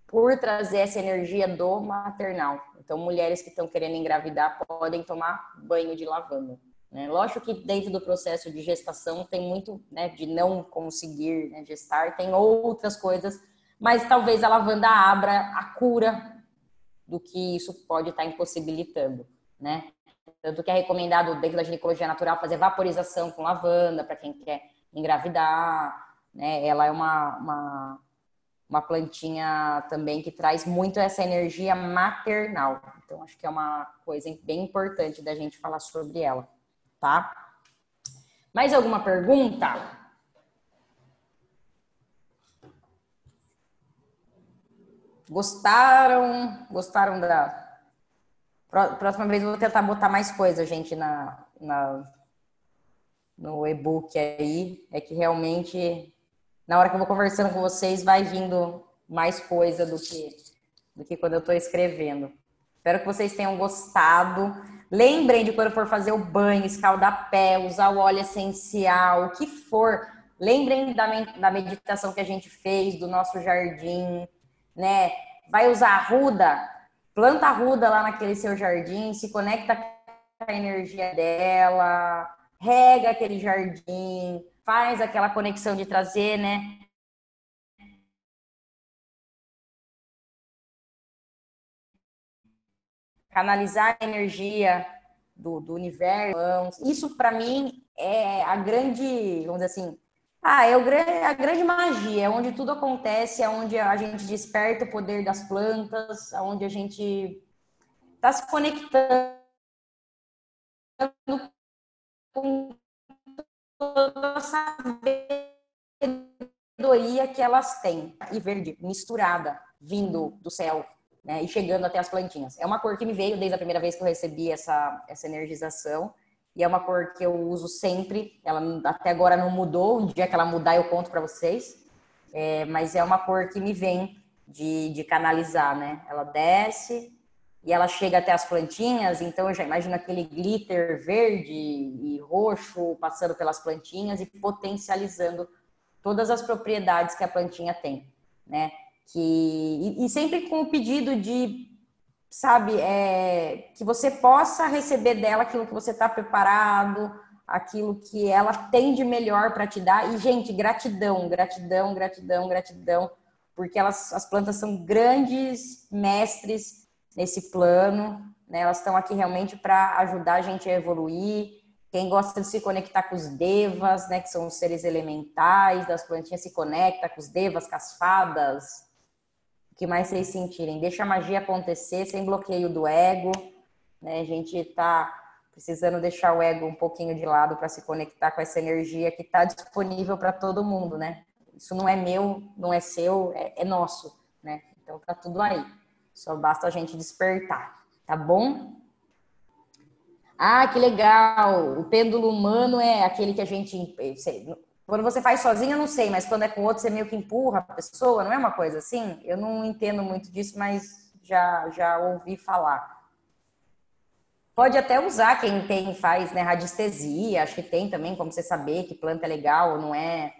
por trazer essa energia do maternal. Então, mulheres que estão querendo engravidar podem tomar banho de lavanda. Né? Lógico que dentro do processo de gestação tem muito né, de não conseguir né, gestar, tem outras coisas, mas talvez a lavanda abra a cura do que isso pode estar tá impossibilitando, né? Tanto que é recomendado dentro da ginecologia natural fazer vaporização com lavanda para quem quer engravidar, né? Ela é uma, uma, uma plantinha também que traz muito essa energia maternal. Então, acho que é uma coisa bem importante da gente falar sobre ela, tá? Mais alguma pergunta? Gostaram? Gostaram da. Próxima vez eu vou tentar botar mais coisa, gente, na, na no e-book aí. É que realmente na hora que eu vou conversando com vocês, vai vindo mais coisa do que, do que quando eu estou escrevendo. Espero que vocês tenham gostado. Lembrem de quando for fazer o banho, escaldar pé, usar o óleo essencial, o que for. Lembrem da, da meditação que a gente fez, do nosso jardim, né? Vai usar ruda, planta ruda lá naquele seu jardim, se conecta com a energia dela, rega aquele jardim, faz aquela conexão de trazer, né? Canalizar a energia do, do universo. Isso, para mim, é a grande, vamos dizer assim, Ah, é o, a grande magia, é onde tudo acontece, é onde a gente desperta o poder das plantas, é onde a gente está se conectando com toda a sabedoria que elas têm. E verde, misturada, vindo do céu, né, e chegando até as plantinhas. É uma cor que me veio desde a primeira vez que eu recebi essa, essa energização. E é uma cor que eu uso sempre. Ela até agora não mudou. Um dia que ela mudar, eu conto para vocês. É, mas é uma cor que me vem de, de canalizar, né? Ela desce e ela chega até as plantinhas. Então eu já imagino aquele glitter verde e roxo passando pelas plantinhas e potencializando todas as propriedades que a plantinha tem, né? Que, e, e sempre com o pedido de sabe, é, que você possa receber dela aquilo que você está preparado, aquilo que ela tem de melhor para te dar. E, gente, gratidão, gratidão, gratidão, gratidão, porque elas, as plantas são grandes mestres nesse plano, né? Elas estão aqui realmente para ajudar a gente a evoluir. Quem gosta de se conectar com os devas, né, que são os seres elementais das plantinhas, se conecta com os devas, com as fadas, o que mais vocês sentirem. Deixa a magia acontecer sem bloqueio do ego. Né? A gente está precisando deixar o ego um pouquinho de lado para se conectar com essa energia que está disponível para todo mundo, né? Isso não é meu, não é seu, é, é nosso, né? Então tá tudo aí. Só basta a gente despertar, tá bom? Ah, que legal! O pêndulo humano é aquele que a gente quando você faz sozinho, eu não sei, mas quando é com outro, você meio que empurra a pessoa, não é uma coisa assim? Eu não entendo muito disso, mas já, já ouvi falar. Pode até usar quem tem, faz né, radiestesia, acho que tem também como você saber que planta é legal ou não é.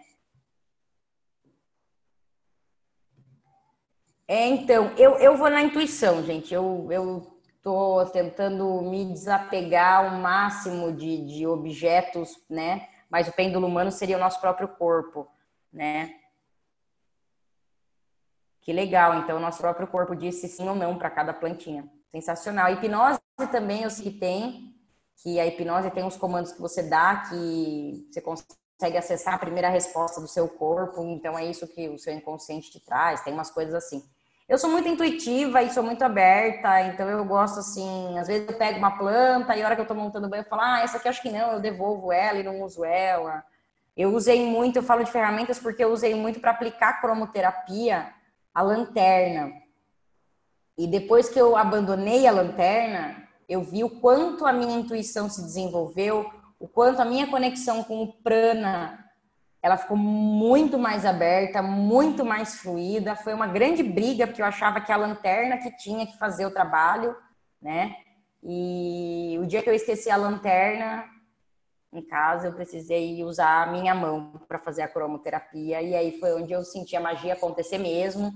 É, então, eu, eu vou na intuição, gente. Eu, eu tô tentando me desapegar ao máximo de, de objetos, né? mas o pêndulo humano seria o nosso próprio corpo, né? Que legal, então o nosso próprio corpo disse sim ou não para cada plantinha. Sensacional. A hipnose também eu sei que tem, que a hipnose tem uns comandos que você dá que você consegue acessar a primeira resposta do seu corpo, então é isso que o seu inconsciente te traz, tem umas coisas assim. Eu sou muito intuitiva e sou muito aberta, então eu gosto assim, às vezes eu pego uma planta e a hora que eu tô montando banho eu falo, ah, essa aqui acho que não, eu devolvo ela e não uso ela. Eu usei muito, eu falo de ferramentas porque eu usei muito para aplicar cromoterapia a lanterna. E depois que eu abandonei a lanterna, eu vi o quanto a minha intuição se desenvolveu, o quanto a minha conexão com o prana ela ficou muito mais aberta, muito mais fluida. Foi uma grande briga, porque eu achava que a lanterna que tinha que fazer o trabalho, né? E o dia que eu esqueci a lanterna em casa, eu precisei usar a minha mão para fazer a cromoterapia. E aí foi onde eu senti a magia acontecer mesmo.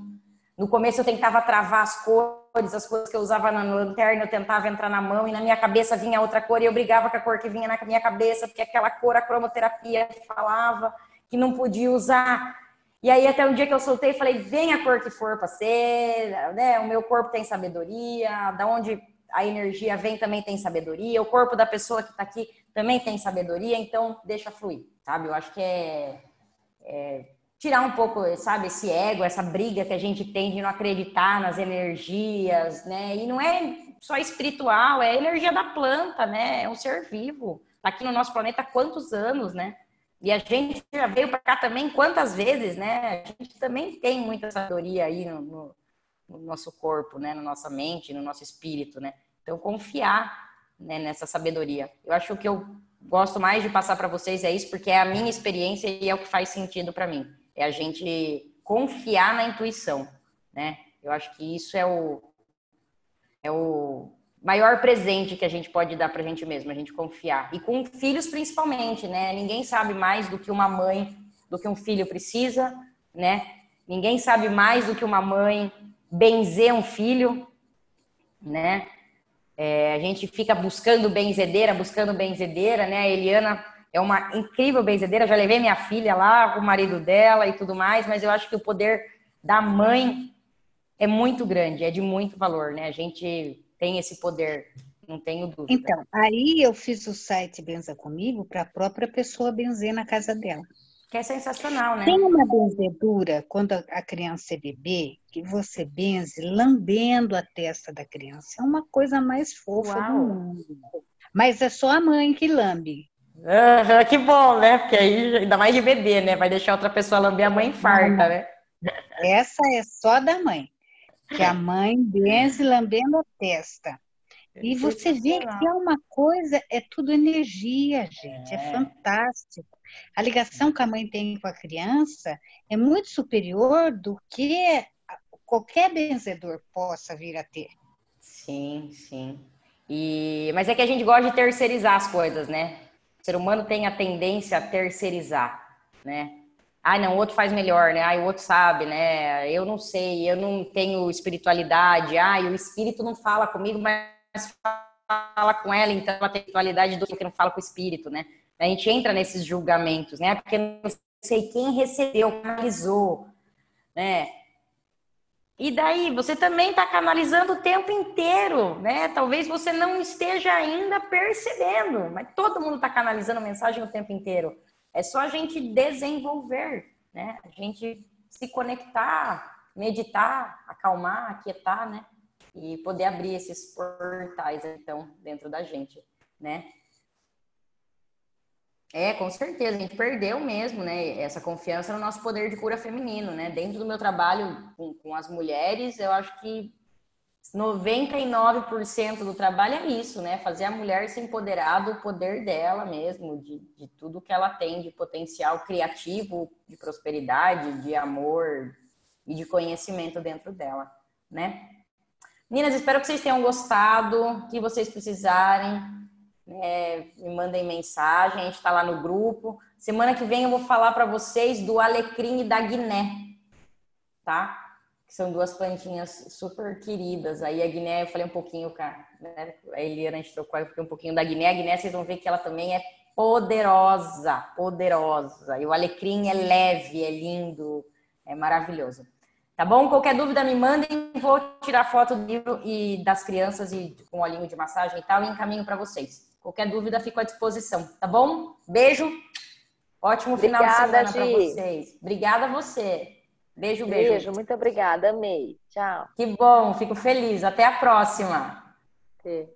No começo eu tentava travar as cores, as cores que eu usava na lanterna, eu tentava entrar na mão e na minha cabeça vinha outra cor e eu brigava com a cor que vinha na minha cabeça, porque aquela cor a cromoterapia falava que não podia usar. E aí até um dia que eu soltei, falei, vem a cor que for para ser, né? O meu corpo tem sabedoria, da onde a energia vem também tem sabedoria, o corpo da pessoa que está aqui também tem sabedoria, então deixa fluir, sabe? Eu acho que é, é, tirar um pouco, sabe, esse ego, essa briga que a gente tem de não acreditar nas energias, né? E não é só espiritual, é energia da planta, né? É um ser vivo. Tá aqui no nosso planeta há quantos anos, né? E a gente já veio para cá também quantas vezes, né? A gente também tem muita sabedoria aí no, no, no, nosso corpo, né? Na nossa mente, no nosso espírito, né? Então, confiar né, nessa sabedoria. Eu acho que eu gosto mais de passar para vocês é isso, porque é a minha experiência e é o que faz sentido para mim. É a gente confiar na intuição, né? Eu acho que isso é o, é o maior presente que a gente pode dar para a gente mesmo, a gente confiar. E com filhos principalmente, né? Ninguém sabe mais do que uma mãe, do que um filho precisa, né? Ninguém sabe mais do que uma mãe benzer um filho, né? É, a gente fica buscando benzedeira, buscando benzedeira, né? A Eliana é uma incrível benzedeira, já levei minha filha lá, o marido dela e tudo mais, mas eu acho que o poder da mãe é muito grande, é de muito valor, né? A gente tem esse poder, não tenho dúvida. Então, aí eu fiz o site Benza Comigo para a própria pessoa benzer na casa dela. Que é sensacional, né? Tem uma benzedura, quando a criança é bebê, que você benze lambendo a testa da criança. É uma coisa mais fofa Uau. do mundo. Mas é só a mãe que lambe. Uhum, que bom, né? Porque aí, ainda mais de bebê, né? Vai deixar outra pessoa lamber, a mãe infarta, né? Essa é só da mãe. Que a mãe benze lambendo a testa. E você vê que é uma coisa, é tudo energia, gente. É. é fantástico. A ligação que a mãe tem com a criança é muito superior do que qualquer benzedor possa vir a ter. Sim, sim. E, mas é que a gente gosta de terceirizar as coisas, né? O ser humano tem a tendência a terceirizar, né? Ah, não, o outro faz melhor, né? Ah, o outro sabe, né? Eu não sei, eu não tenho espiritualidade. Ah, o espírito não fala comigo, mas fala com ela, então ela tem do que não fala com o espírito, né? A gente entra nesses julgamentos, né? Porque não sei quem recebeu, canalizou, né? E daí, você também está canalizando o tempo inteiro, né? Talvez você não esteja ainda percebendo, mas todo mundo está canalizando mensagem o tempo inteiro. É só a gente desenvolver, né? A gente se conectar, meditar, acalmar, aquietar, né? E poder abrir esses portais, então, dentro da gente, né? É, com certeza, a gente perdeu mesmo, né, essa confiança no nosso poder de cura feminino, né? Dentro do meu trabalho com, com as mulheres, eu acho que 99% do trabalho é isso, né? Fazer a mulher se empoderar do poder dela mesmo, de, de tudo que ela tem de potencial criativo, de prosperidade, de amor e de conhecimento dentro dela, né? Meninas, espero que vocês tenham gostado, que vocês precisarem, né, me mandem mensagem, a gente está lá no grupo. Semana que vem eu vou falar para vocês do alecrim da guiné, tá? Que são duas plantinhas super queridas. Aí a guiné, eu falei um pouquinho, cara, né? A Eliana, a gente trocou, eu falei um pouquinho da guiné. A guiné, vocês vão ver que ela também é poderosa, poderosa. E o alecrim é leve, é lindo, é maravilhoso. Tá bom? Qualquer dúvida me mandem, vou tirar foto do livro e das crianças e com olhinho de massagem e tal e encaminho para vocês. Qualquer dúvida, fico à disposição, tá bom? Beijo. Ótimo final obrigada, de semana para vocês. Obrigada a você. Beijo, beijo. Beijo, muito obrigada. Amei. Tchau. Que bom, fico feliz. Até a próxima. Sim.